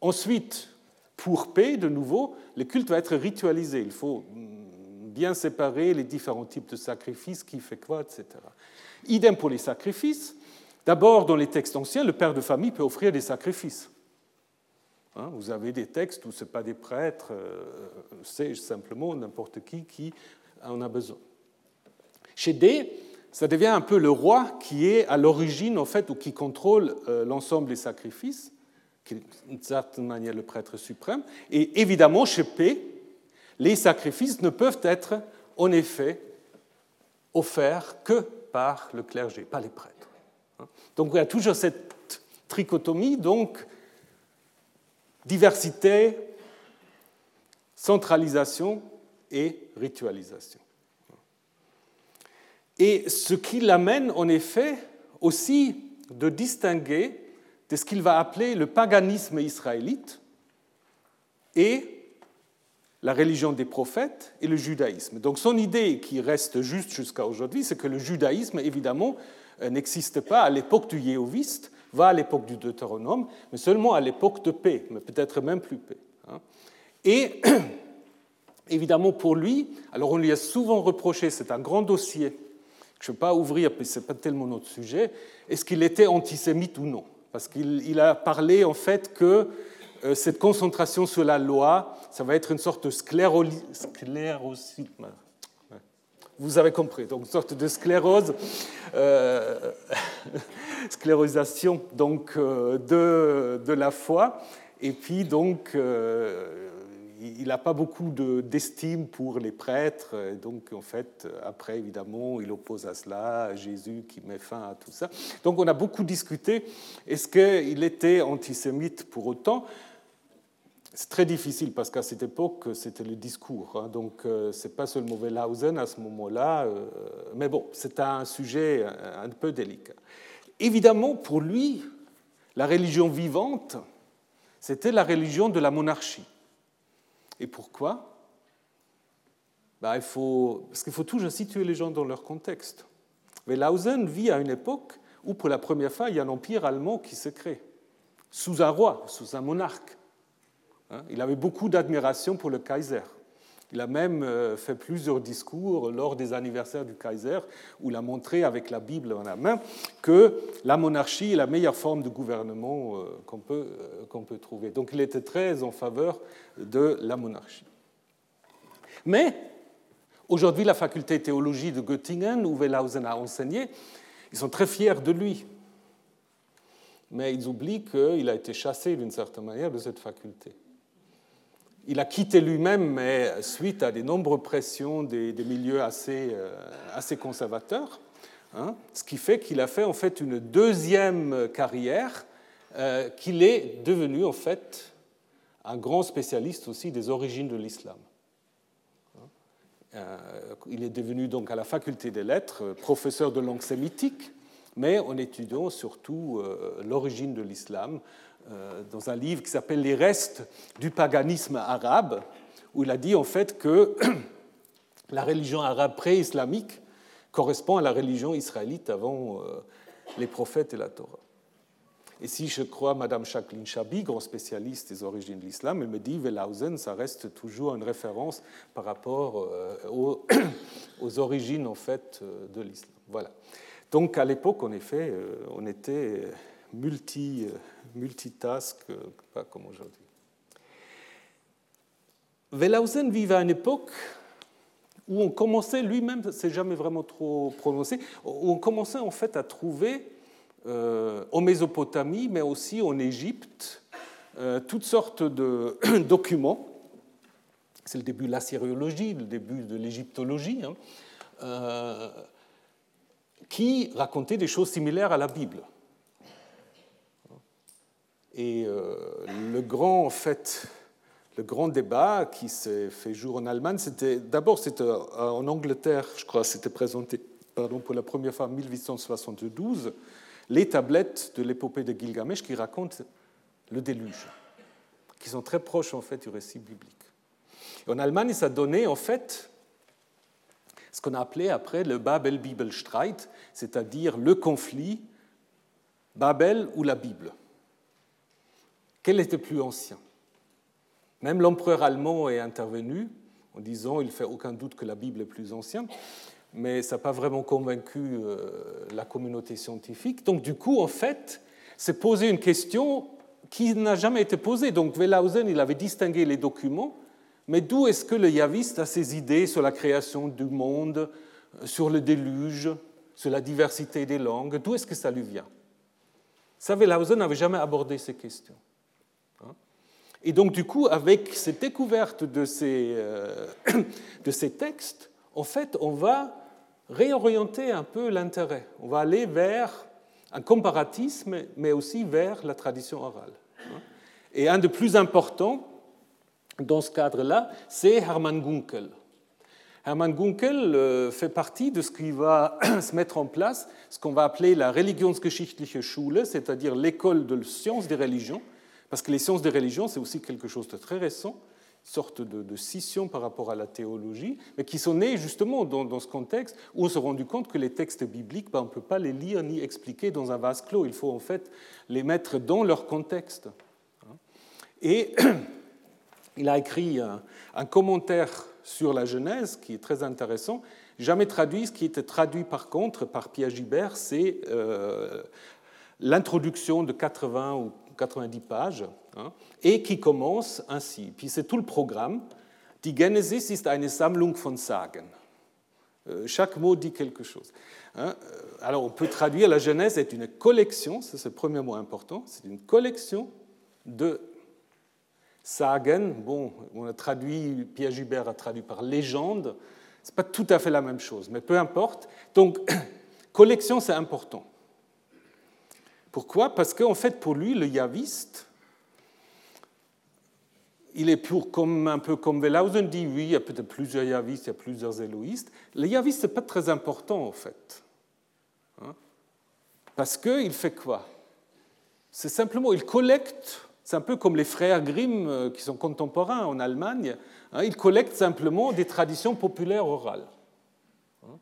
Ensuite, pour P, de nouveau, le culte va être ritualisé. Il faut bien séparer les différents types de sacrifices, qui fait quoi, etc. Idem pour les sacrifices. D'abord, dans les textes anciens, le père de famille peut offrir des sacrifices. Hein, vous avez des textes où ce n'est pas des prêtres, euh, c'est simplement n'importe qui qui en a besoin. Chez D, ça devient un peu le roi qui est à l'origine, en fait, ou qui contrôle euh, l'ensemble des sacrifices d'une certaine manière le prêtre suprême. Et évidemment, chez P, les sacrifices ne peuvent être en effet offerts que par le clergé, pas les prêtres. Donc il y a toujours cette trichotomie, donc diversité, centralisation et ritualisation. Et ce qui l'amène en effet aussi de distinguer de ce qu'il va appeler le paganisme israélite et la religion des prophètes et le judaïsme. Donc son idée qui reste juste jusqu'à aujourd'hui, c'est que le judaïsme, évidemment, euh, n'existe pas à l'époque du Yéhoviste, va à l'époque du Deutéronome, mais seulement à l'époque de paix, mais peut-être même plus paix. Hein. Et évidemment pour lui, alors on lui a souvent reproché, c'est un grand dossier, je ne vais pas ouvrir, puis ce n'est pas tellement notre sujet, est-ce qu'il était antisémite ou non parce qu'il a parlé en fait que euh, cette concentration sur la loi, ça va être une sorte de sclérosisme. Vous avez compris, donc une sorte de sclérose, euh, sclérosation donc, euh, de, de, la foi. Et puis donc, il n'a pas beaucoup d'estime pour les prêtres. Donc, en fait, après, évidemment, il oppose à cela Jésus qui met fin à tout ça. Donc, on a beaucoup discuté. Est-ce qu'il était antisémite pour autant? C'est très difficile parce qu'à cette époque, c'était le discours. Hein. donc, euh, ce n'est pas seulement Wellhausen à ce moment-là. Euh, mais bon, c'est un sujet un peu délicat. Évidemment, pour lui, la religion vivante, c'était la religion de la monarchie. Et pourquoi? Faut, Parce qu'il faut toujours situer les gens dans leur contexte. Wellhausen vit à une époque où, pour la première fois, il y a un empire allemand qui se crée, sous un roi, sous un monarque. Hein, il avait beaucoup d'admiration pour le Kaiser. Il a même euh, fait plusieurs discours lors des anniversaires du Kaiser où il a montré avec la Bible en la main que la monarchie est la meilleure forme de gouvernement euh, qu'on peut, euh, qu'on peut trouver. Donc il était très en faveur de la monarchie. Mais aujourd'hui, la faculté de théologie de Göttingen, où Wellhausen a enseigné, ils sont très fiers de lui. Mais ils oublient qu'il a été chassé d'une certaine manière de cette faculté. Il a quitté lui-même, mais suite à de nombreuses pressions des, milieux assez, euh, conservateurs, hein, ce qui fait qu'il a fait en fait une deuxième carrière, euh, qu'il est devenu en fait un grand spécialiste aussi des origines de l'islam. Euh, il est devenu donc à la faculté des lettres professeur de langue sémitique, mais en étudiant surtout l'origine de l'islam, dans un livre qui s'appelle Les restes du paganisme arabe, où il a dit en fait que la religion arabe pré-islamique correspond à la religion israélite avant euh, les prophètes et la Torah. Et si je crois Madame Jacqueline Chabi, grand spécialiste des origines de l'islam, elle me dit Wellhausen, ça reste toujours une référence par rapport euh, aux, aux origines en fait de l'islam. Voilà. Donc à l'époque, en effet, on était multi multitask, euh, pas comme aujourd'hui. Wellhausen vivait à une époque où on commençait, lui-même, c'est jamais vraiment trop prononcé, où on commençait en fait à trouver euh, en Mésopotamie, mais aussi en Égypte, euh, toutes sortes de documents. C'est le début de l'assyriologie, le début de l'égyptologie, hein, qui racontaient des choses similaires à la Bible. Et le grand, en fait, le grand débat qui s'est fait jour en Allemagne, c'était d'abord c'était en Angleterre, je crois, c'était présenté pardon, pour la première fois en 1872, les tablettes de l'épopée de Gilgamesh qui racontent le déluge, qui sont très proches en fait du récit biblique. en Allemagne, ça donnait en fait ce qu'on a appelé après le Babel-Bibelstreit, c'est-à-dire le conflit Babel ou la Bible. Quel était plus ancien? Même l'empereur allemand est intervenu en disant il fait aucun doute que la Bible est plus ancienne, mais ça n'a pas vraiment convaincu euh, la communauté scientifique. Donc du coup, en fait, c'est poser une question qui n'a jamais été posée. Donc Wellhausen, il avait distingué les documents, mais d'où est-ce que le yaviste a ses idées sur la création du monde, euh, sur le déluge, sur la diversité des langues? D'où est-ce que ça lui vient? Ça, Wellhausen n'avait jamais abordé ces questions. Hein. Et donc, du coup, avec cette découverte de ces, euh, de ces textes, en fait, on va réorienter un peu l'intérêt. On va aller vers un comparatisme, mais aussi vers la tradition orale. Et un des plus importants dans ce cadre-là, c'est Hermann Gunkel. Hermann Gunkel euh, fait partie de ce qui va se mettre en place, ce qu'on va appeler la Religionsgeschichtliche Schule, c'est-à-dire l'école de sciences des religions, parce que les sciences des religions, c'est aussi quelque chose de très récent, sorte de, scission par rapport à la théologie, mais qui sont nées justement dans, ce contexte où on s'est rendu compte que les textes bibliques, ben, on ne peut pas les lire ni expliquer dans un vase clos, il faut en fait les mettre dans leur contexte. Et il a écrit un, commentaire sur la Genèse qui est très intéressant, jamais traduit, ce qui était traduit par contre par Pierre Gibert, c'est euh, l'introduction de 80 ou 90 pages, hein, et qui commence ainsi. Puis c'est tout le programme. Die Genesis ist eine Sammlung von Sagen. Euh, chaque mot dit quelque chose. Hein. Euh, alors on peut traduire la Genèse est une collection, c'est le premier mot important, c'est une collection de Sagen. Bon, on a traduit, Pierre Gibert a traduit par légende, c'est pas tout à fait la même chose, mais peu importe. Donc, collection, c'est important. Pourquoi? Parce qu'en fait, pour lui, le yaviste, il est pour, comme, un peu comme Wellhausen dit, oui, il y a peut-être plusieurs yavistes, il y a plusieurs éloïstes. Le yaviste, ce n'est pas très important, en fait. Hein Parce qu'il fait quoi? C'est simplement, il collecte, c'est un peu comme les frères Grimm, euh, qui sont contemporains en Allemagne, hein, ils collectent simplement des traditions populaires orales. Hein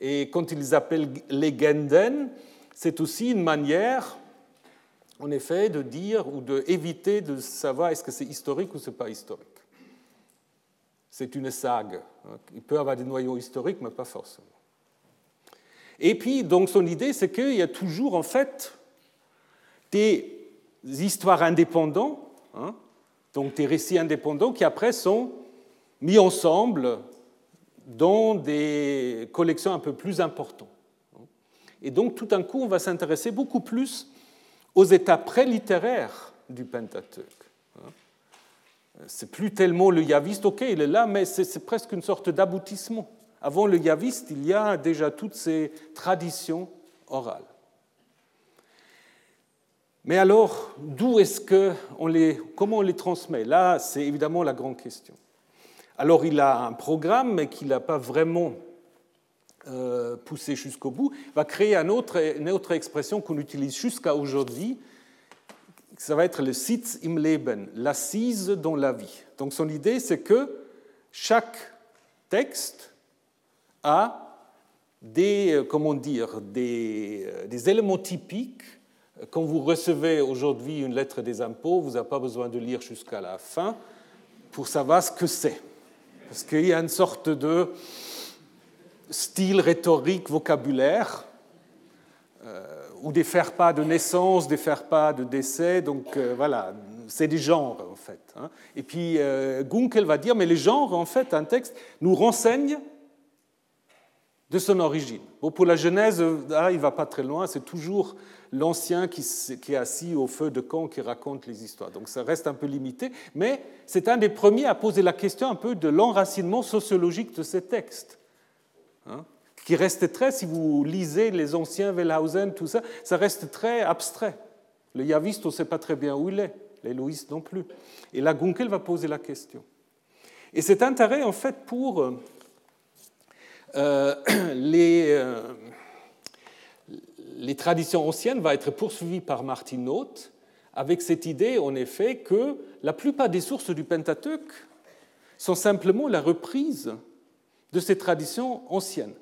Et quand ils appellent Legenden, c'est aussi une manière, en effet, de dire ou d'éviter de savoir est-ce que c'est historique ou ce n'est pas historique. C'est une sague. Il peut avoir des noyaux historiques, mais pas forcément. Et puis, donc, son idée, c'est qu'il y a toujours, en fait, des histoires indépendantes, hein, donc des récits indépendants qui, après, sont mis ensemble dans des collections un peu plus importantes. Et donc, tout d'un coup, on va s'intéresser beaucoup plus aux étapes pré-littéraires du Pentateuque. C'est plus tellement le yaviste, ok, il est là, mais c'est presque une sorte d'aboutissement. Avant le yaviste, il y a déjà toutes ces traditions orales. Mais alors, d'où est-ce que on les, comment on les transmet? Là, c'est évidemment la grande question. Alors, il a un programme, mais qu'il n'a pas vraiment euh, poussé jusqu'au bout, va créer une autre, une autre expression qu'on utilise jusqu'à aujourd'hui. Ça va être le Sitz im Leben, l'assise dans la vie. Donc son idée, c'est que chaque texte a des, euh, comment dire, des, euh, des éléments typiques. Quand vous recevez aujourd'hui une lettre des impôts, vous n'avez pas besoin de lire jusqu'à la fin pour savoir ce que c'est. Parce qu'il y a une sorte de style rhétorique, vocabulaire, euh, ou des faire-pas de naissance, des faire-pas de décès. Donc euh, voilà, c'est des genres en fait. Hein. Et puis euh, Gunkel va dire, mais les genres, en fait, un texte nous renseigne de son origine. Bon, pour la Genèse, là, il ne va pas très loin, c'est toujours l'ancien qui, qui, est assis au feu de camp qui raconte les histoires. Donc ça reste un peu limité, mais c'est un des premiers à poser la question un peu de l'enracinement sociologique de ces textes. Qui reste très, si vous lisez les anciens Wellhausen, tout ça, ça reste très abstrait. Le yaviste, on ne sait pas très bien où il est, les non plus. Et là, Gunkel va poser la question. Et cet intérêt, en fait, pour euh, les, euh, les, traditions anciennes va être poursuivi par Martin Noth avec cette idée, en effet, que la plupart des sources du Pentateuque sont simplement la reprise de ces traditions anciennes.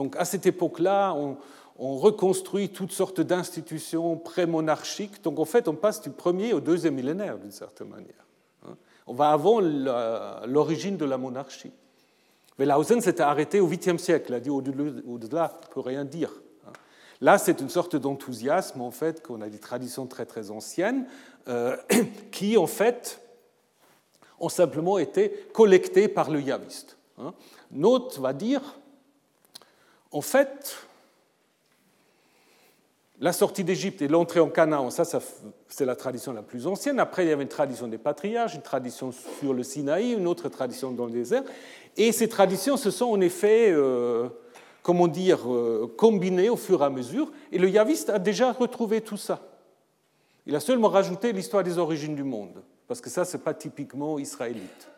Donc à cette époque-là, on, reconstruit toutes sortes d'institutions pré-monarchiques. Donc en fait, on passe du premier au deuxième millénaire, d'une certaine manière. Hein. On va avant l'origine de la monarchie. Wellhausen s'était arrêté au 8e siècle, a dit au-delà, on ne peut rien dire. Hein. Là, c'est une sorte d'enthousiasme, en fait, qu'on a des traditions très très anciennes, euh, qui, en fait, ont simplement été collectées par le yaviste. Hein. Note va dire, en fait, la sortie d'Égypte et l'entrée en Canaan, ça, c'est la tradition la plus ancienne. Après, il y avait une tradition des patriarches, une tradition sur le Sinaï, une autre tradition dans le désert. Et ces traditions se sont en effet, euh, comment dire, euh, combinées au fur et à mesure. Et le yaviste a déjà retrouvé tout ça. Il a seulement rajouté l'histoire des origines du monde, parce que ça, ce n'est pas typiquement israélite.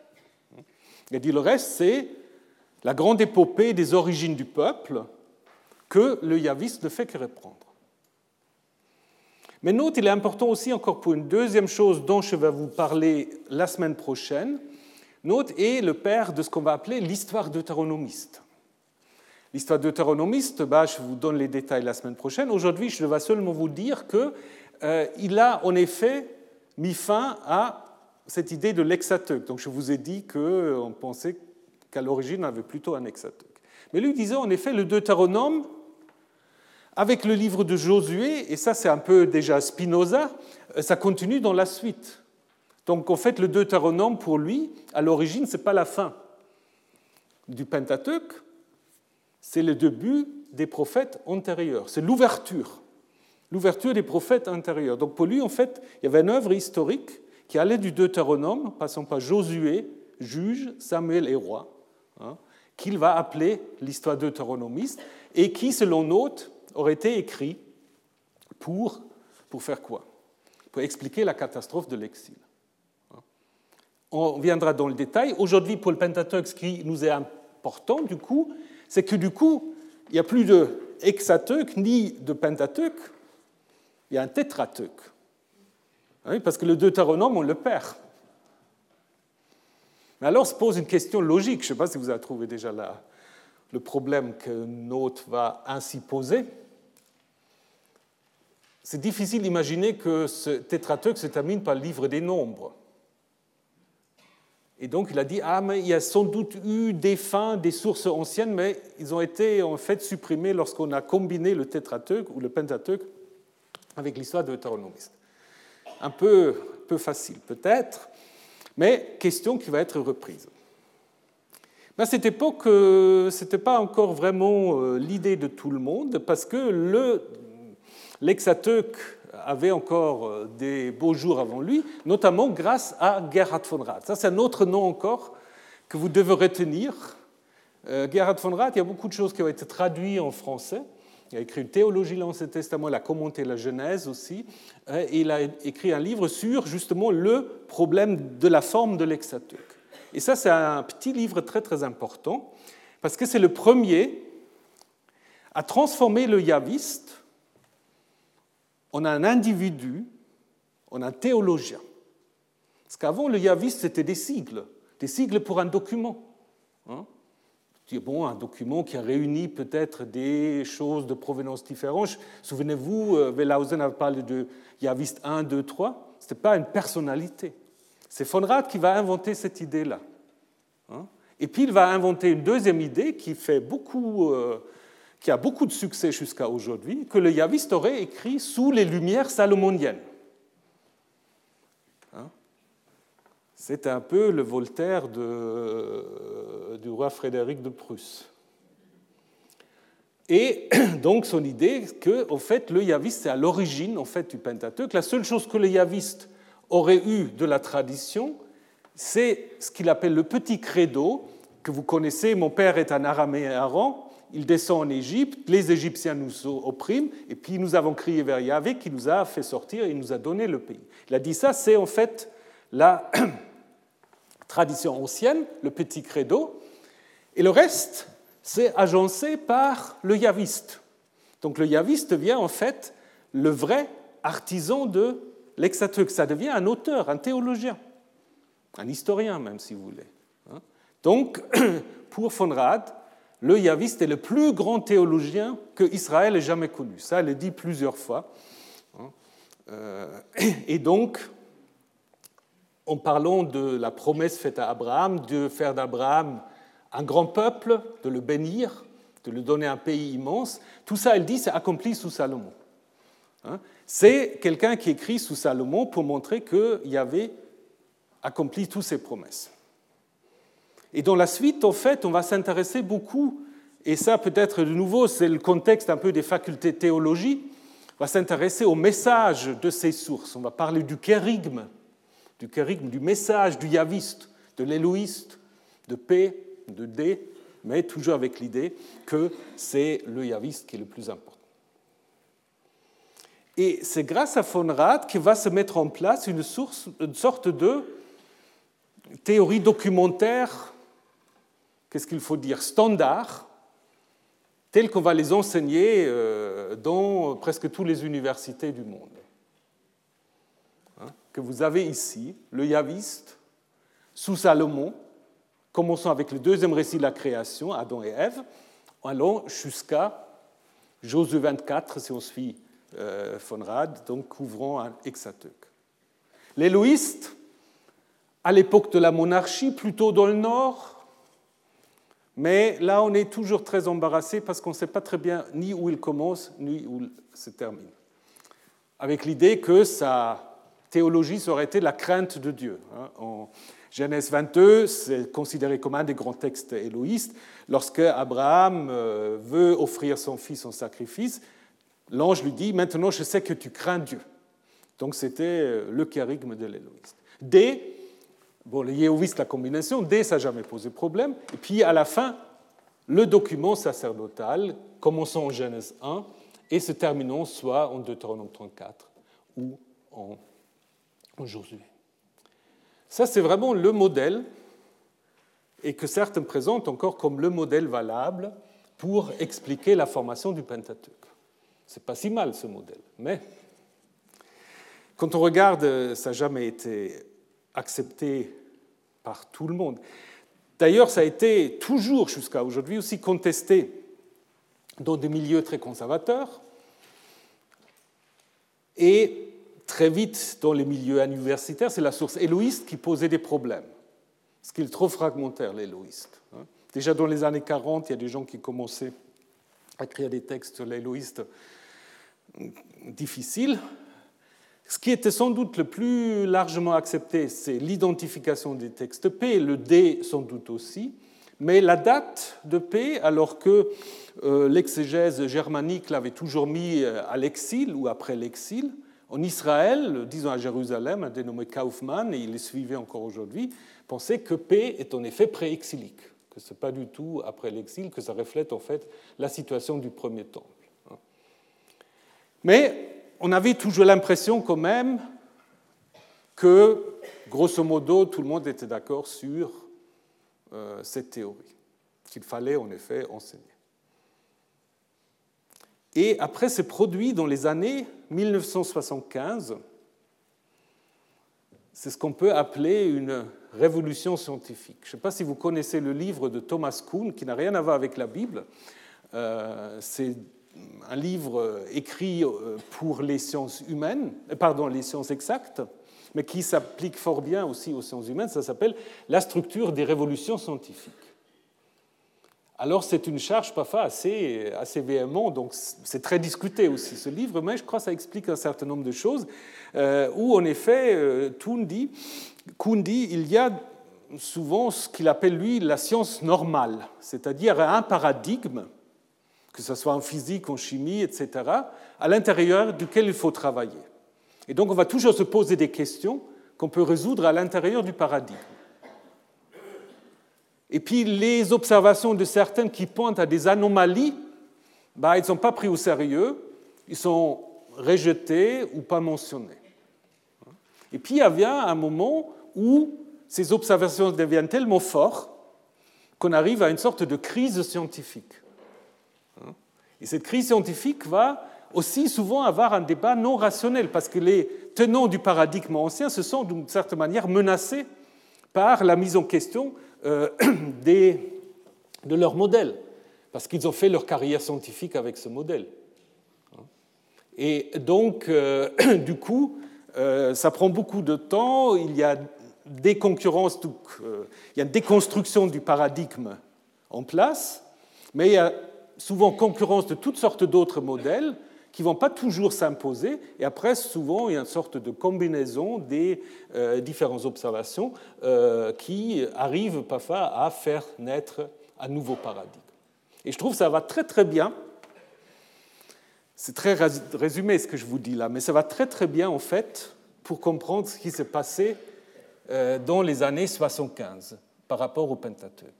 Il a dit le reste, c'est la grande épopée des origines du peuple que le yaviste ne fait que reprendre. Mais note, il est important aussi encore pour une deuxième chose dont je vais vous parler la semaine prochaine. Note est le père de ce qu'on va appeler l'histoire deutéronomiste. L'histoire deutéronomiste, bah, je vous donne les détails la semaine prochaine. Aujourd'hui, je vais seulement vous dire qu'il euh, a en effet mis fin à cette idée de l'hexateuque. Donc je vous ai dit qu'on pensait qu'à l'origine, avait plutôt un hexateuque. Mais lui disait en effet le Deutéronome, avec le livre de Josué, et ça c'est un peu déjà Spinoza, euh, ça continue dans la suite. Donc en fait, le Deutéronome, pour lui, à l'origine, ce n'est pas la fin du Pentateuque, c'est le début des prophètes antérieurs, c'est l'ouverture, l'ouverture des prophètes antérieurs. Donc pour lui, en fait, il y avait une œuvre historique qui allait du Deutéronome, passant par Josué, juge, Samuel et roi, Hein, qu'il va appeler l'histoire deutéronomiste et qui, selon Note, aurait été écrit pour, pour faire quoi? Pour expliquer la catastrophe de l'exil. Hein. On viendra dans le détail. Aujourd'hui, pour le Pentateuque, ce qui nous est important, du coup, c'est que du coup, il n'y a plus de hexateuque ni de pentateuque, il y a un tétrateuque. Hein, parce que le Deutéronome, on le perd. Alors se pose une question logique. Je ne sais pas si vous avez trouvé déjà le problème que Note va ainsi poser. C'est difficile d'imaginer que ce tétrateuque se termine par le livre des nombres. Et donc il a dit Ah, mais il y a sans doute eu des fins, des sources anciennes, mais ils ont été en fait supprimés lorsqu'on a combiné le tétrateuque ou le pentateuque avec l'histoire de Deutéronomiste. Un peu, peu facile peut-être, mais question qui va être reprise. à cette époque, euh, ce n'était pas encore vraiment euh, l'idée de tout le monde, parce que le, avait encore euh, des beaux jours avant lui, notamment grâce à Gerhard von Rath. Ça, c'est un autre nom encore que vous devez retenir. Gerhard von Rath, il y a beaucoup de choses qui ont été traduites en français. Il a écrit une théologie de l'Ancien Testament, il a commenté la Genèse aussi, hein, et il a écrit un livre sur justement le problème de la forme de l'hexateuque. Et ça, c'est un petit livre très très important, parce que c'est le premier à transformer le yaviste en un individu, en un théologien. Parce qu'avant, le yaviste, c'était des sigles, des sigles pour un document. Hein bon, un document qui a réuni peut-être des choses de provenance différente. Souvenez-vous, euh, Wellhausen a parlé de Yaviste 1, 2, 3. Ce n'était pas une personnalité. C'est von Rath qui va inventer cette idée-là. Hein. Et puis il va inventer une deuxième idée qui, fait beaucoup, euh, qui a beaucoup de succès jusqu'à aujourd'hui, que le Yaviste aurait écrit sous les lumières salomoniennes. C'est un peu le Voltaire du roi Frédéric de Prusse. Et donc son idée que, en fait, le yaviste, c'est à l'origine en fait, du Pentateuque. La seule chose que le yaviste aurait eu de la tradition, c'est ce qu'il appelle le petit credo, que vous connaissez. Mon père est un araméen il descend en Égypte, les Égyptiens nous oppriment, et puis nous avons crié vers Yahvé qui nous a fait sortir et nous a donné le pays. Il a dit ça, c'est en fait la tradition ancienne, le petit credo, et le reste, c'est agencé par le yaviste. Donc le yaviste devient en fait le vrai artisan de l'exateuque. Ça devient un auteur, un théologien, un historien même, si vous voulez. Hein. Donc, pour von Rad, le yaviste est le plus grand théologien que Israël ait jamais connu. Ça, elle le dit plusieurs fois. Hein. Euh, et donc, en parlant de la promesse faite à Abraham, de faire d'Abraham un grand peuple, de le bénir, de lui donner un pays immense, tout ça, elle dit, c'est accompli sous Salomon. Hein? C'est quelqu'un qui écrit sous Salomon pour montrer qu'il avait accompli toutes ses promesses. Et dans la suite, en fait, on va s'intéresser beaucoup, et ça peut-être de nouveau, c'est le contexte un peu des facultés de théologie, on va s'intéresser au message de ces sources. On va parler du kérigme, du kérigme, du message du yaviste, de l'éloïste, de P, de D, mais toujours avec l'idée que c'est le yaviste qui est le plus important. Et c'est grâce à von Rad qu'il va se mettre en place une, une sorte de théorie documentaire, qu'est-ce qu'il faut dire, standard, telle qu'on va les enseigner euh, dans presque toutes les universités du monde. Hein, que vous avez ici, le yaviste, sous Salomon, commençant avec le deuxième récit de la création, Adam et Ève, allant jusqu'à Josué 24, si on suit euh, von Rad, donc couvrant un hexateuque. L'éloïste, à l'époque de la monarchie, plutôt dans le nord, mais là on est toujours très embarrassé parce qu'on ne sait pas très bien ni où il commence ni où il se termine. Avec l'idée que sa théologie serait été la crainte de Dieu. Hein. En Genèse 22, c'est considéré comme un des grands textes éloïstes. Lorsque Abraham euh, veut offrir son fils en sacrifice, l'ange lui dit Maintenant, je sais que tu crains Dieu. Donc, c'était euh, le charigme de l'éloïste. D, bon, les yéhovistes, la combinaison, D, ça n'a jamais posé problème. Et puis, à la fin, le document sacerdotal, commençant en Genèse 1 et se terminant soit en Deutéronome 34 ou en, Josué. Ça, c'est vraiment le modèle, et que certains présentent encore comme le modèle valable pour expliquer la formation du Pentateuque. C'est pas si mal ce modèle. Mais quand on regarde, ça n'a jamais été accepté par tout le monde. D'ailleurs, ça a été toujours jusqu'à aujourd'hui aussi contesté dans des milieux très conservateurs et très vite dans les milieux universitaires, c'est la source éloïste qui posait des problèmes. Parce qu'il est trop fragmentaire, l'éloïste. Hein. Déjà dans les années 40, il y a des gens qui commençaient à écrire des textes sur l'éloïste difficile. Ce qui était sans doute le plus largement accepté, c'est l'identification des textes P, le D sans doute aussi, mais la date de P, alors que euh, l'exégèse germanique l'avait toujours mis euh, à l'exil ou après l'exil, en Israël, disons à Jérusalem, un dénommé Kaufmann, et il est suivi encore aujourd'hui, pensait que P est en effet préexilique, que ce n'est pas du tout après l'exil, que ça reflète en fait la situation du premier temple. Mais on avait toujours l'impression quand même que, grosso modo, tout le monde était d'accord sur euh, cette théorie, qu'il fallait en effet enseigner. Et après s'est produit dans les années 1975, c'est ce qu'on peut appeler une révolution scientifique. Je ne sais pas si vous connaissez le livre de Thomas Kuhn, qui n'a rien à voir avec la Bible. Euh, c'est un livre écrit euh, pour les sciences humaines, euh, pardon, les sciences exactes, mais qui s'applique fort bien aussi aux sciences humaines. Ça s'appelle La structure des révolutions scientifiques. Alors c'est une charge parfois assez, assez véhément, donc c'est très discuté aussi ce livre, mais je crois que ça explique un certain nombre de choses, euh, où en effet, Kuhn dit, il y a souvent ce qu'il appelle lui la science normale, c'est-à-dire un paradigme que ce soit en physique, en chimie, etc., à l'intérieur duquel il faut travailler. Et donc on va toujours se poser des questions qu'on peut résoudre à l'intérieur du paradigme. Et puis les observations de certaines qui pointent à des anomalies, bah, ils ne sont pas pris au sérieux, ils sont rejetés ou pas mentionnés. Et puis il y avait un moment où ces observations deviennent tellement fortes qu'on arrive à une sorte de crise scientifique. Et cette crise scientifique va aussi souvent avoir un débat non rationnel, parce que les tenants du paradigme ancien se sont d'une certaine manière menacés par la mise en question euh, de leur modèle, parce qu'ils ont fait leur carrière scientifique avec ce modèle. Et donc, euh, du coup, euh, ça prend beaucoup de temps, il y a des concurrences, il y a une déconstruction du paradigme en place, mais il y a souvent concurrence de toutes sortes d'autres modèles qui ne vont pas toujours s'imposer, et après, souvent, il y a une sorte de combinaison des euh, différentes observations euh, qui arrivent parfois à faire naître un nouveau paradigme. Et je trouve que ça va très très bien, c'est très résumé ce que je vous dis là, mais ça va très très bien en fait pour comprendre ce qui s'est passé euh, dans les années 75 par rapport au Pentateuque.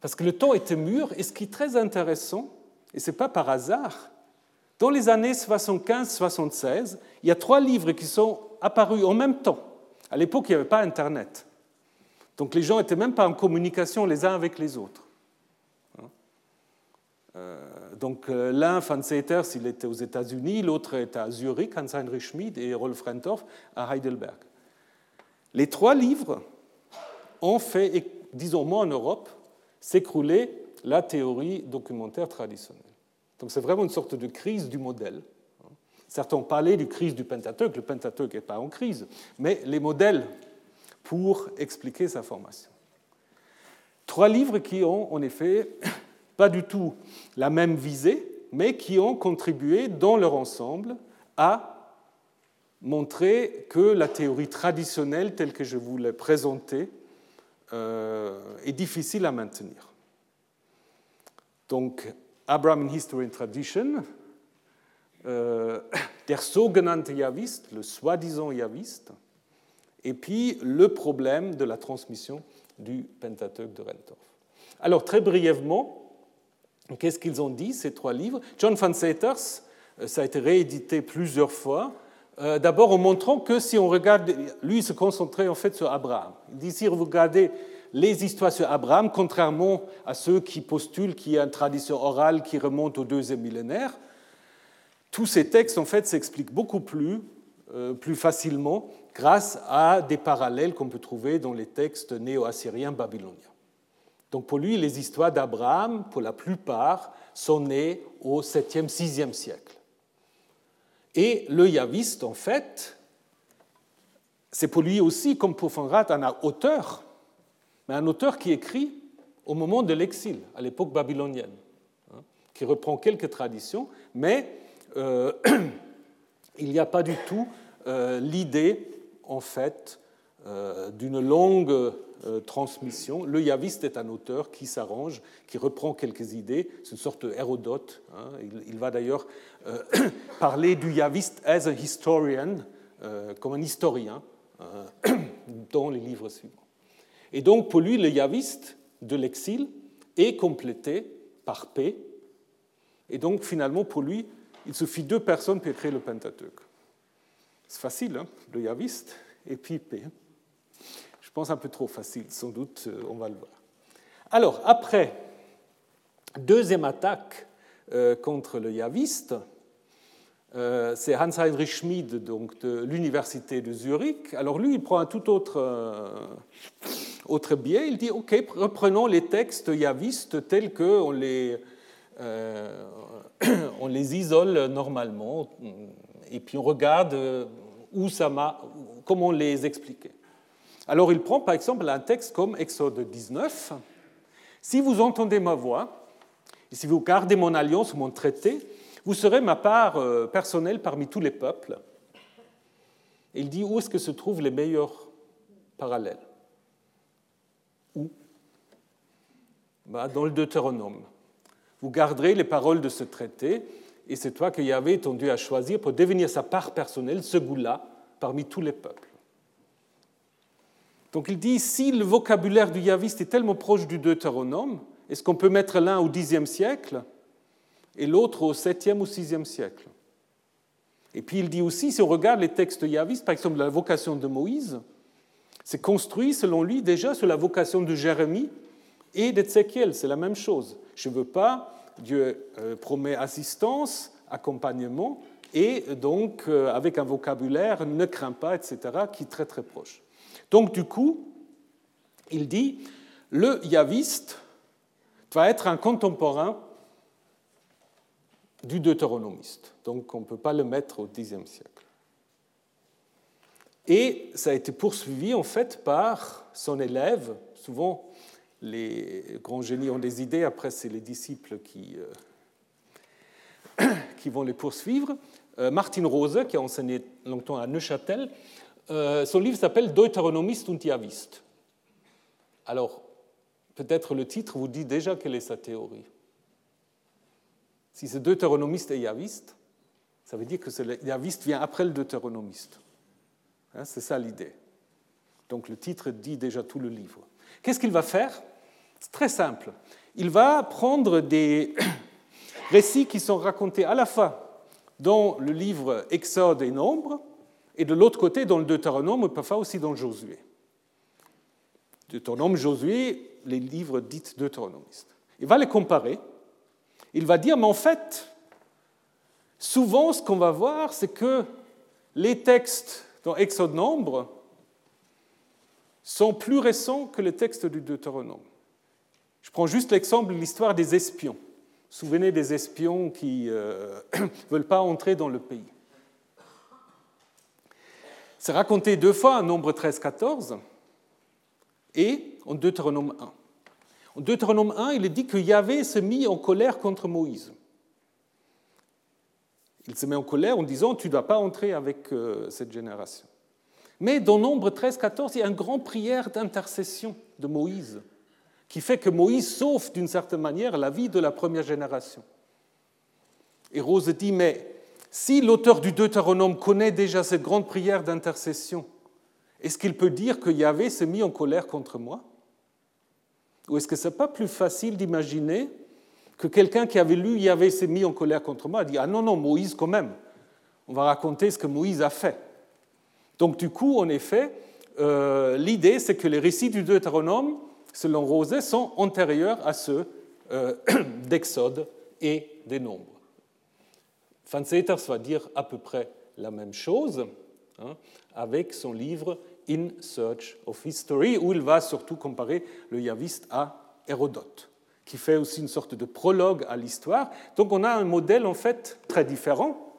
Parce que le temps était mûr, et ce qui est très intéressant, et ce n'est pas par hasard. Dans les années 75-76, il y a trois livres qui sont apparus en même temps. À l'époque, il n'y avait pas Internet. Donc les gens n'étaient même pas en communication les uns avec les autres. Hein? Euh, donc euh, l'un, Van Seters, il était aux États-Unis, l'autre était à Zurich, Hans-Heinrich Schmid, et Rolf Rentorf à Heidelberg. Les trois livres ont fait, disons moi en Europe, s'écrouler la théorie documentaire traditionnelle. Donc c'est vraiment une sorte de crise du modèle. Certains ont parlé du crise du Pentateuque, le Pentateuque n'est pas en crise, mais les modèles pour expliquer sa formation. Trois livres qui ont en effet pas du tout la même visée, mais qui ont contribué dans leur ensemble à montrer que la théorie traditionnelle telle que je vous l'ai présentée euh, est difficile à maintenir. Donc, Abraham in History and Tradition, euh, der sogenannte Yavist, le soi-disant Yaviste, et puis le problème de la transmission du Pentateuque de Rentorf. Alors, très brièvement, qu'est-ce qu'ils ont dit, ces trois livres? John Van Seters, euh, ça a été réédité plusieurs fois, euh, d'abord en montrant que si on regarde, lui il se concentrait en fait sur Abraham. Il dit si vous regardez les histoires sur Abraham, contrairement à ceux qui postulent qu'il y a une tradition orale qui remonte au deuxième millénaire, tous ces textes en fait s'expliquent beaucoup plus, euh, plus facilement grâce à des parallèles qu'on peut trouver dans les textes néo-assyriens babyloniens. Donc pour lui, les histoires d'Abraham, pour la plupart, sont nées au 7e, 6e siècle. Et le yaviste, en fait, c'est pour lui aussi, comme pour Fonrat, un auteur mais un auteur qui écrit au moment de l'exil, à l'époque babylonienne, hein, qui reprend quelques traditions, mais euh, il n'y a pas du tout euh, l'idée, en fait, euh, d'une longue transmission. Le yaviste est un auteur qui s'arrange, qui reprend quelques idées, c'est une sorte d'Hérodote. Hein. il, va d'ailleurs parler du yaviste as a historian, comme un historien, dans les livres suivants. Et donc, pour lui, le yaviste de l'exil est complété par P. Et donc, finalement, pour lui, il suffit deux personnes pour créer le Pentateuque. C'est facile, hein le yaviste et puis P. Je pense un peu trop facile, sans doute, euh, on va le voir. Alors, après, deuxième attaque euh, contre le yaviste, euh, c'est Hans-Heinrich Schmid donc, de l'Université de Zurich. Alors lui, il prend un tout autre autre biais, il dit, OK, reprenons les textes yavistes tels qu'on les, euh, les isole normalement, et puis on regarde où ça comment les expliquer. Alors il prend par exemple un texte comme Exode 19. Si vous entendez ma voix, et si vous gardez mon alliance, mon traité, vous serez ma part euh, personnelle parmi tous les peuples. il dit où est-ce que se trouvent les meilleurs parallèles où bah, Dans le Deutéronome. Vous garderez les paroles de ce traité, et c'est toi que Yahvé tendu à choisir pour devenir sa part personnelle, ce goût-là, parmi tous les peuples. Donc il dit, si le vocabulaire du yaviste est tellement proche du deutéronome, est-ce qu'on peut mettre l'un au Xe siècle et l'autre au 7e ou 6e siècle? Et puis il dit aussi, si on regarde les textes yavistes, par exemple la vocation de Moïse, c'est construit selon lui déjà sur la vocation de Jérémie et d'Ézéchiel, c'est la même chose. Je ne veux pas, Dieu euh, promet assistance, accompagnement, et donc euh, avec un vocabulaire ne crains pas, etc., qui est très très proche. Donc du coup, il dit, le yaviste va être un contemporain du deutéronomiste. Donc on ne peut pas le mettre au Xe siècle. Et ça a été poursuivi en fait par son élève. Souvent, les grands génies ont des idées, après c'est les disciples qui, euh, qui vont les poursuivre. Euh, Martin Rose, qui a enseigné longtemps à Neuchâtel, euh, son livre s'appelle Deuteronomist und Javist. Alors, peut-être le titre vous dit déjà quelle est sa théorie. Si c'est deutéronomiste et yaviste, ça veut dire que le yaviste vient après le deutéronomiste. Hein, c'est ça l'idée. Donc le titre dit déjà tout le livre. Qu'est-ce qu'il va faire? C'est très simple. Il va prendre des récits qui sont racontés à la fois dans le livre Exode et Nombre, et de l'autre côté dans le Deutéronome, et parfois aussi dans Josué. Deutéronome, Josué, les livres dits deutéronomistes. Il va les comparer. Il va dire, mais en fait, souvent ce qu'on va voir, c'est que les textes dans Exode Nombre sont plus récents que les textes du Deutéronome. Je prends juste l'exemple de l'histoire des espions. Souvenez des espions qui ne euh, veulent pas entrer dans le pays. C'est raconté deux fois en Nombre 13-14 et en Deutéronome 1. En Deutéronome 1, il est dit que Yahvé se mit en colère contre Moïse. Il se met en colère en disant Tu ne dois pas entrer avec euh, cette génération. Mais dans Nombre 13-14, il y a une grande prière d'intercession de Moïse qui fait que Moïse sauve d'une certaine manière la vie de la première génération. Et Rose dit Mais si l'auteur du Deutéronome connaît déjà cette grande prière d'intercession, est-ce qu'il peut dire que Yahvé s'est mis en colère contre moi? Ou est-ce que ce n'est pas plus facile d'imaginer que quelqu'un qui avait lu Yahvé s'est mis en colère contre moi dit Ah non, non, Moïse quand même. On va raconter ce que Moïse a fait. Donc du coup, en effet, euh, l'idée, c'est que les récits du Deutéronome, selon Roset, sont antérieurs à ceux euh, d'Exode et des Nombres. Van Seters va dire à peu près la même chose hein, avec son livre In Search of History, où il va surtout comparer le yaviste à Hérodote, qui fait aussi une sorte de prologue à l'histoire. Donc on a un modèle en fait très différent.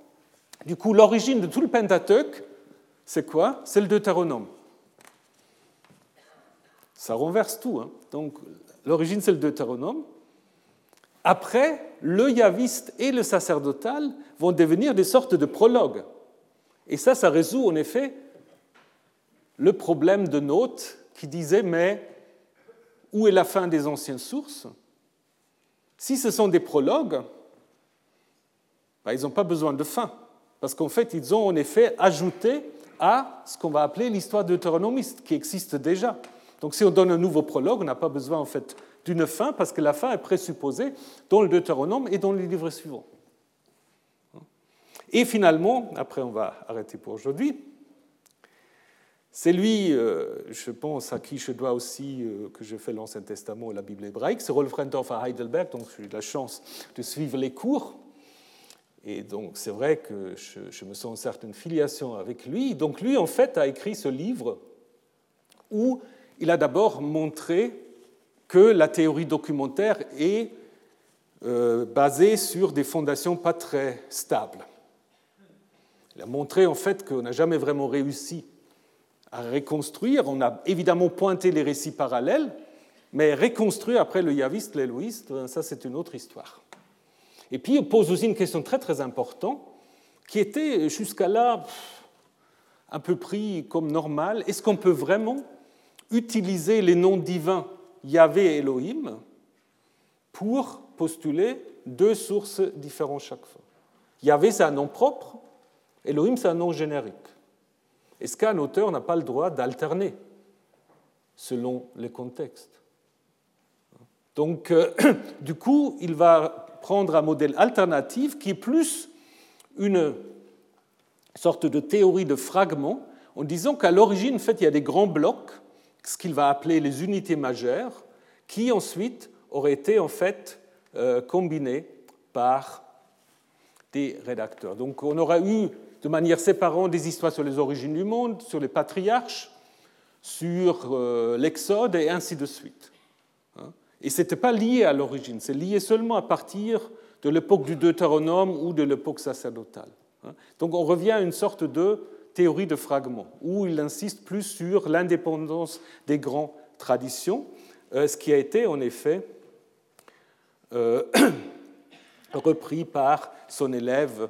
Du coup, l'origine de tout le Pentateuque, c'est quoi? C'est le Deutéronome. Ça renverse tout. Hein. Donc l'origine, c'est le Deutéronome. Après, le yaviste et le sacerdotal vont devenir des sortes de prologues. Et ça, ça résout en effet le problème de Note qui disait Mais où est la fin des anciennes sources? Si ce sont des prologues, ben, ils n'ont pas besoin de fin, parce qu'en fait, ils ont en effet ajouté à ce qu'on va appeler l'histoire deutéronomiste, qui existe déjà. Donc si on donne un nouveau prologue, on n'a pas besoin en fait d'une fin, parce que la fin est présupposée dans le Deutéronome et dans les livres suivants. Et finalement, après on va arrêter pour aujourd'hui, c'est lui, euh, je pense, à qui je dois aussi euh, que je fais l'Ancien Testament et la Bible hébraïque, c'est Rolf Rendorf à Heidelberg, donc j'ai eu la chance de suivre les cours. Et donc c'est vrai que je, me sens une certaine filiation avec lui. Donc lui, en fait, a écrit ce livre où il a d'abord montré que la théorie documentaire est euh, basée sur des fondations pas très stables. Il a montré en fait qu'on n'a jamais vraiment réussi à reconstruire. On a évidemment pointé les récits parallèles, mais reconstruire après le yaviste, l'éloïste, ben, ça c'est une autre histoire. Et puis il pose aussi une question très très importante, qui était jusqu'à là un peu pris comme normal. Est-ce qu'on peut vraiment utiliser les noms divins Yahvé et Elohim pour postuler deux sources différentes chaque fois. Yahvé, c'est un nom propre, Elohim, c'est un nom générique. Est-ce qu'un auteur n'a pas le droit d'alterner selon les contextes? Donc, euh, du coup, il va prendre un modèle alternatif qui est plus une sorte de théorie de fragments, en disant qu'à l'origine, en fait, il y a des grands blocs, ce qu'il va appeler les unités majeures, qui ensuite auraient été en fait euh, combinés par des rédacteurs. Donc, on aura eu de manière séparante des histoires sur les origines du monde, sur les patriarches, sur euh, l'Exode et ainsi de suite. Hein. Et ce n'était pas lié à l'origine, c'est lié seulement à partir de l'époque du Deutéronome ou de l'époque sacerdotale. Hein. Donc on revient à une sorte de théorie de fragments, où il insiste plus sur l'indépendance des grandes traditions, euh, ce qui a été en effet euh, repris par son élève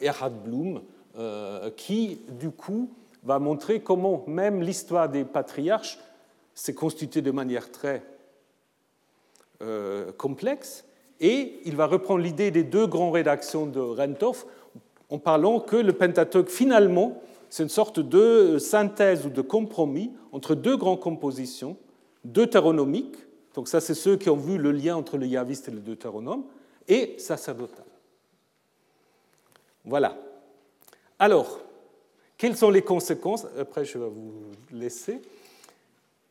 Erhard Blum, qui du coup va montrer comment même l'histoire des patriarches s'est constituée de manière très euh, complexe. Et il va reprendre l'idée des deux grandes rédactions de Renthoff en parlant que le Pentateuque, finalement, c'est une sorte de synthèse ou de compromis entre deux grandes compositions deutéronomiques, donc ça c'est ceux qui ont vu le lien entre le yaviste et le deutéronome, et sacerdotal. Voilà. Alors, quelles sont les conséquences? Après, je vais vous laisser.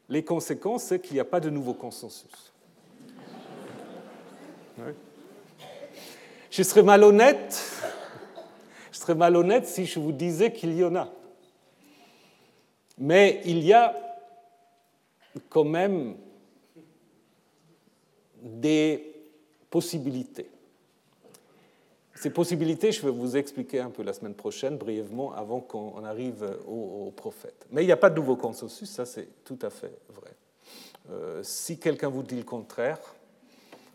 Les conséquences, c'est qu'il n'y a pas de nouveau consensus. Je serais malhonnête, malhonnête si je vous disais qu'il y en a. Mais il y a quand même des possibilités. Ces possibilités, je vais vous expliquer un peu la semaine prochaine, brièvement, avant qu'on arrive au, prophète. Mais il n'y a pas de nouveau consensus, ça c'est tout à fait vrai. Euh, si quelqu'un vous dit le contraire,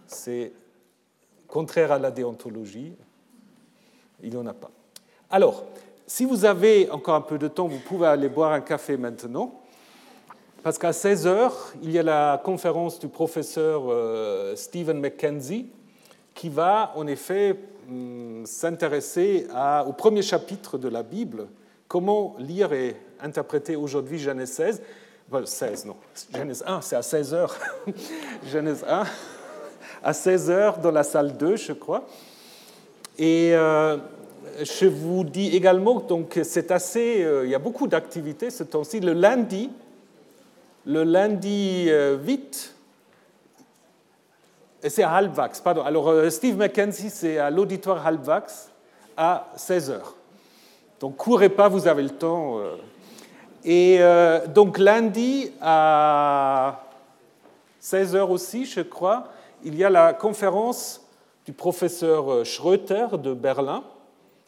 c'est contraire à la déontologie, il n'y en a pas. Alors, si vous avez encore un peu de temps, vous pouvez aller boire un café maintenant, parce qu'à 16 h il y a la conférence du professeur euh, Stephen McKenzie, qui va en effet hum, s'intéresser au premier chapitre de la Bible, comment lire et interpréter aujourd'hui Genèse 16. 16, non. Genèse 1, c'est à 16 heures. Genèse 1, à 16 heures dans la salle 2, je crois. Et euh, je vous dis également, donc c'est assez, euh, il y a beaucoup d'activités ce temps-ci. Le lundi, le lundi 8, euh, c'est à Halbvax, pardon. Alors, euh, Steve McKenzie, c'est à l'auditoire Halbvax à 16h. Donc, courez pas, vous avez le temps. Euh. Et euh, donc, lundi à 16h aussi, je crois, il y a la conférence du professeur Schröter de Berlin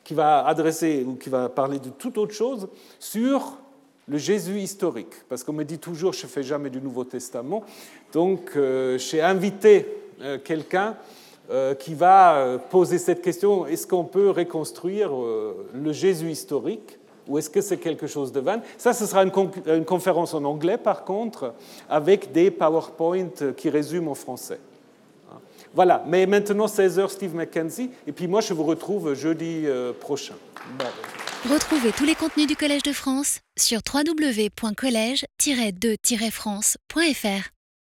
qui va adresser ou qui va parler de toute autre chose sur le Jésus historique. Parce qu'on me dit toujours, je ne fais jamais du Nouveau Testament. Donc, j'ai invité euh, quelqu'un euh, qui va euh, poser cette question, est-ce qu'on peut reconstruire le Jésus historique ou est-ce que c'est quelque chose de vain? Ça, ce sera une, conférence en anglais, par contre, avec des PowerPoint qui résument en français. Voilà, mais maintenant 16h, Steve McKenzie, et puis moi je vous retrouve jeudi prochain. Retrouvez tous les contenus du Collège de France sur www.colège-2-france.fr.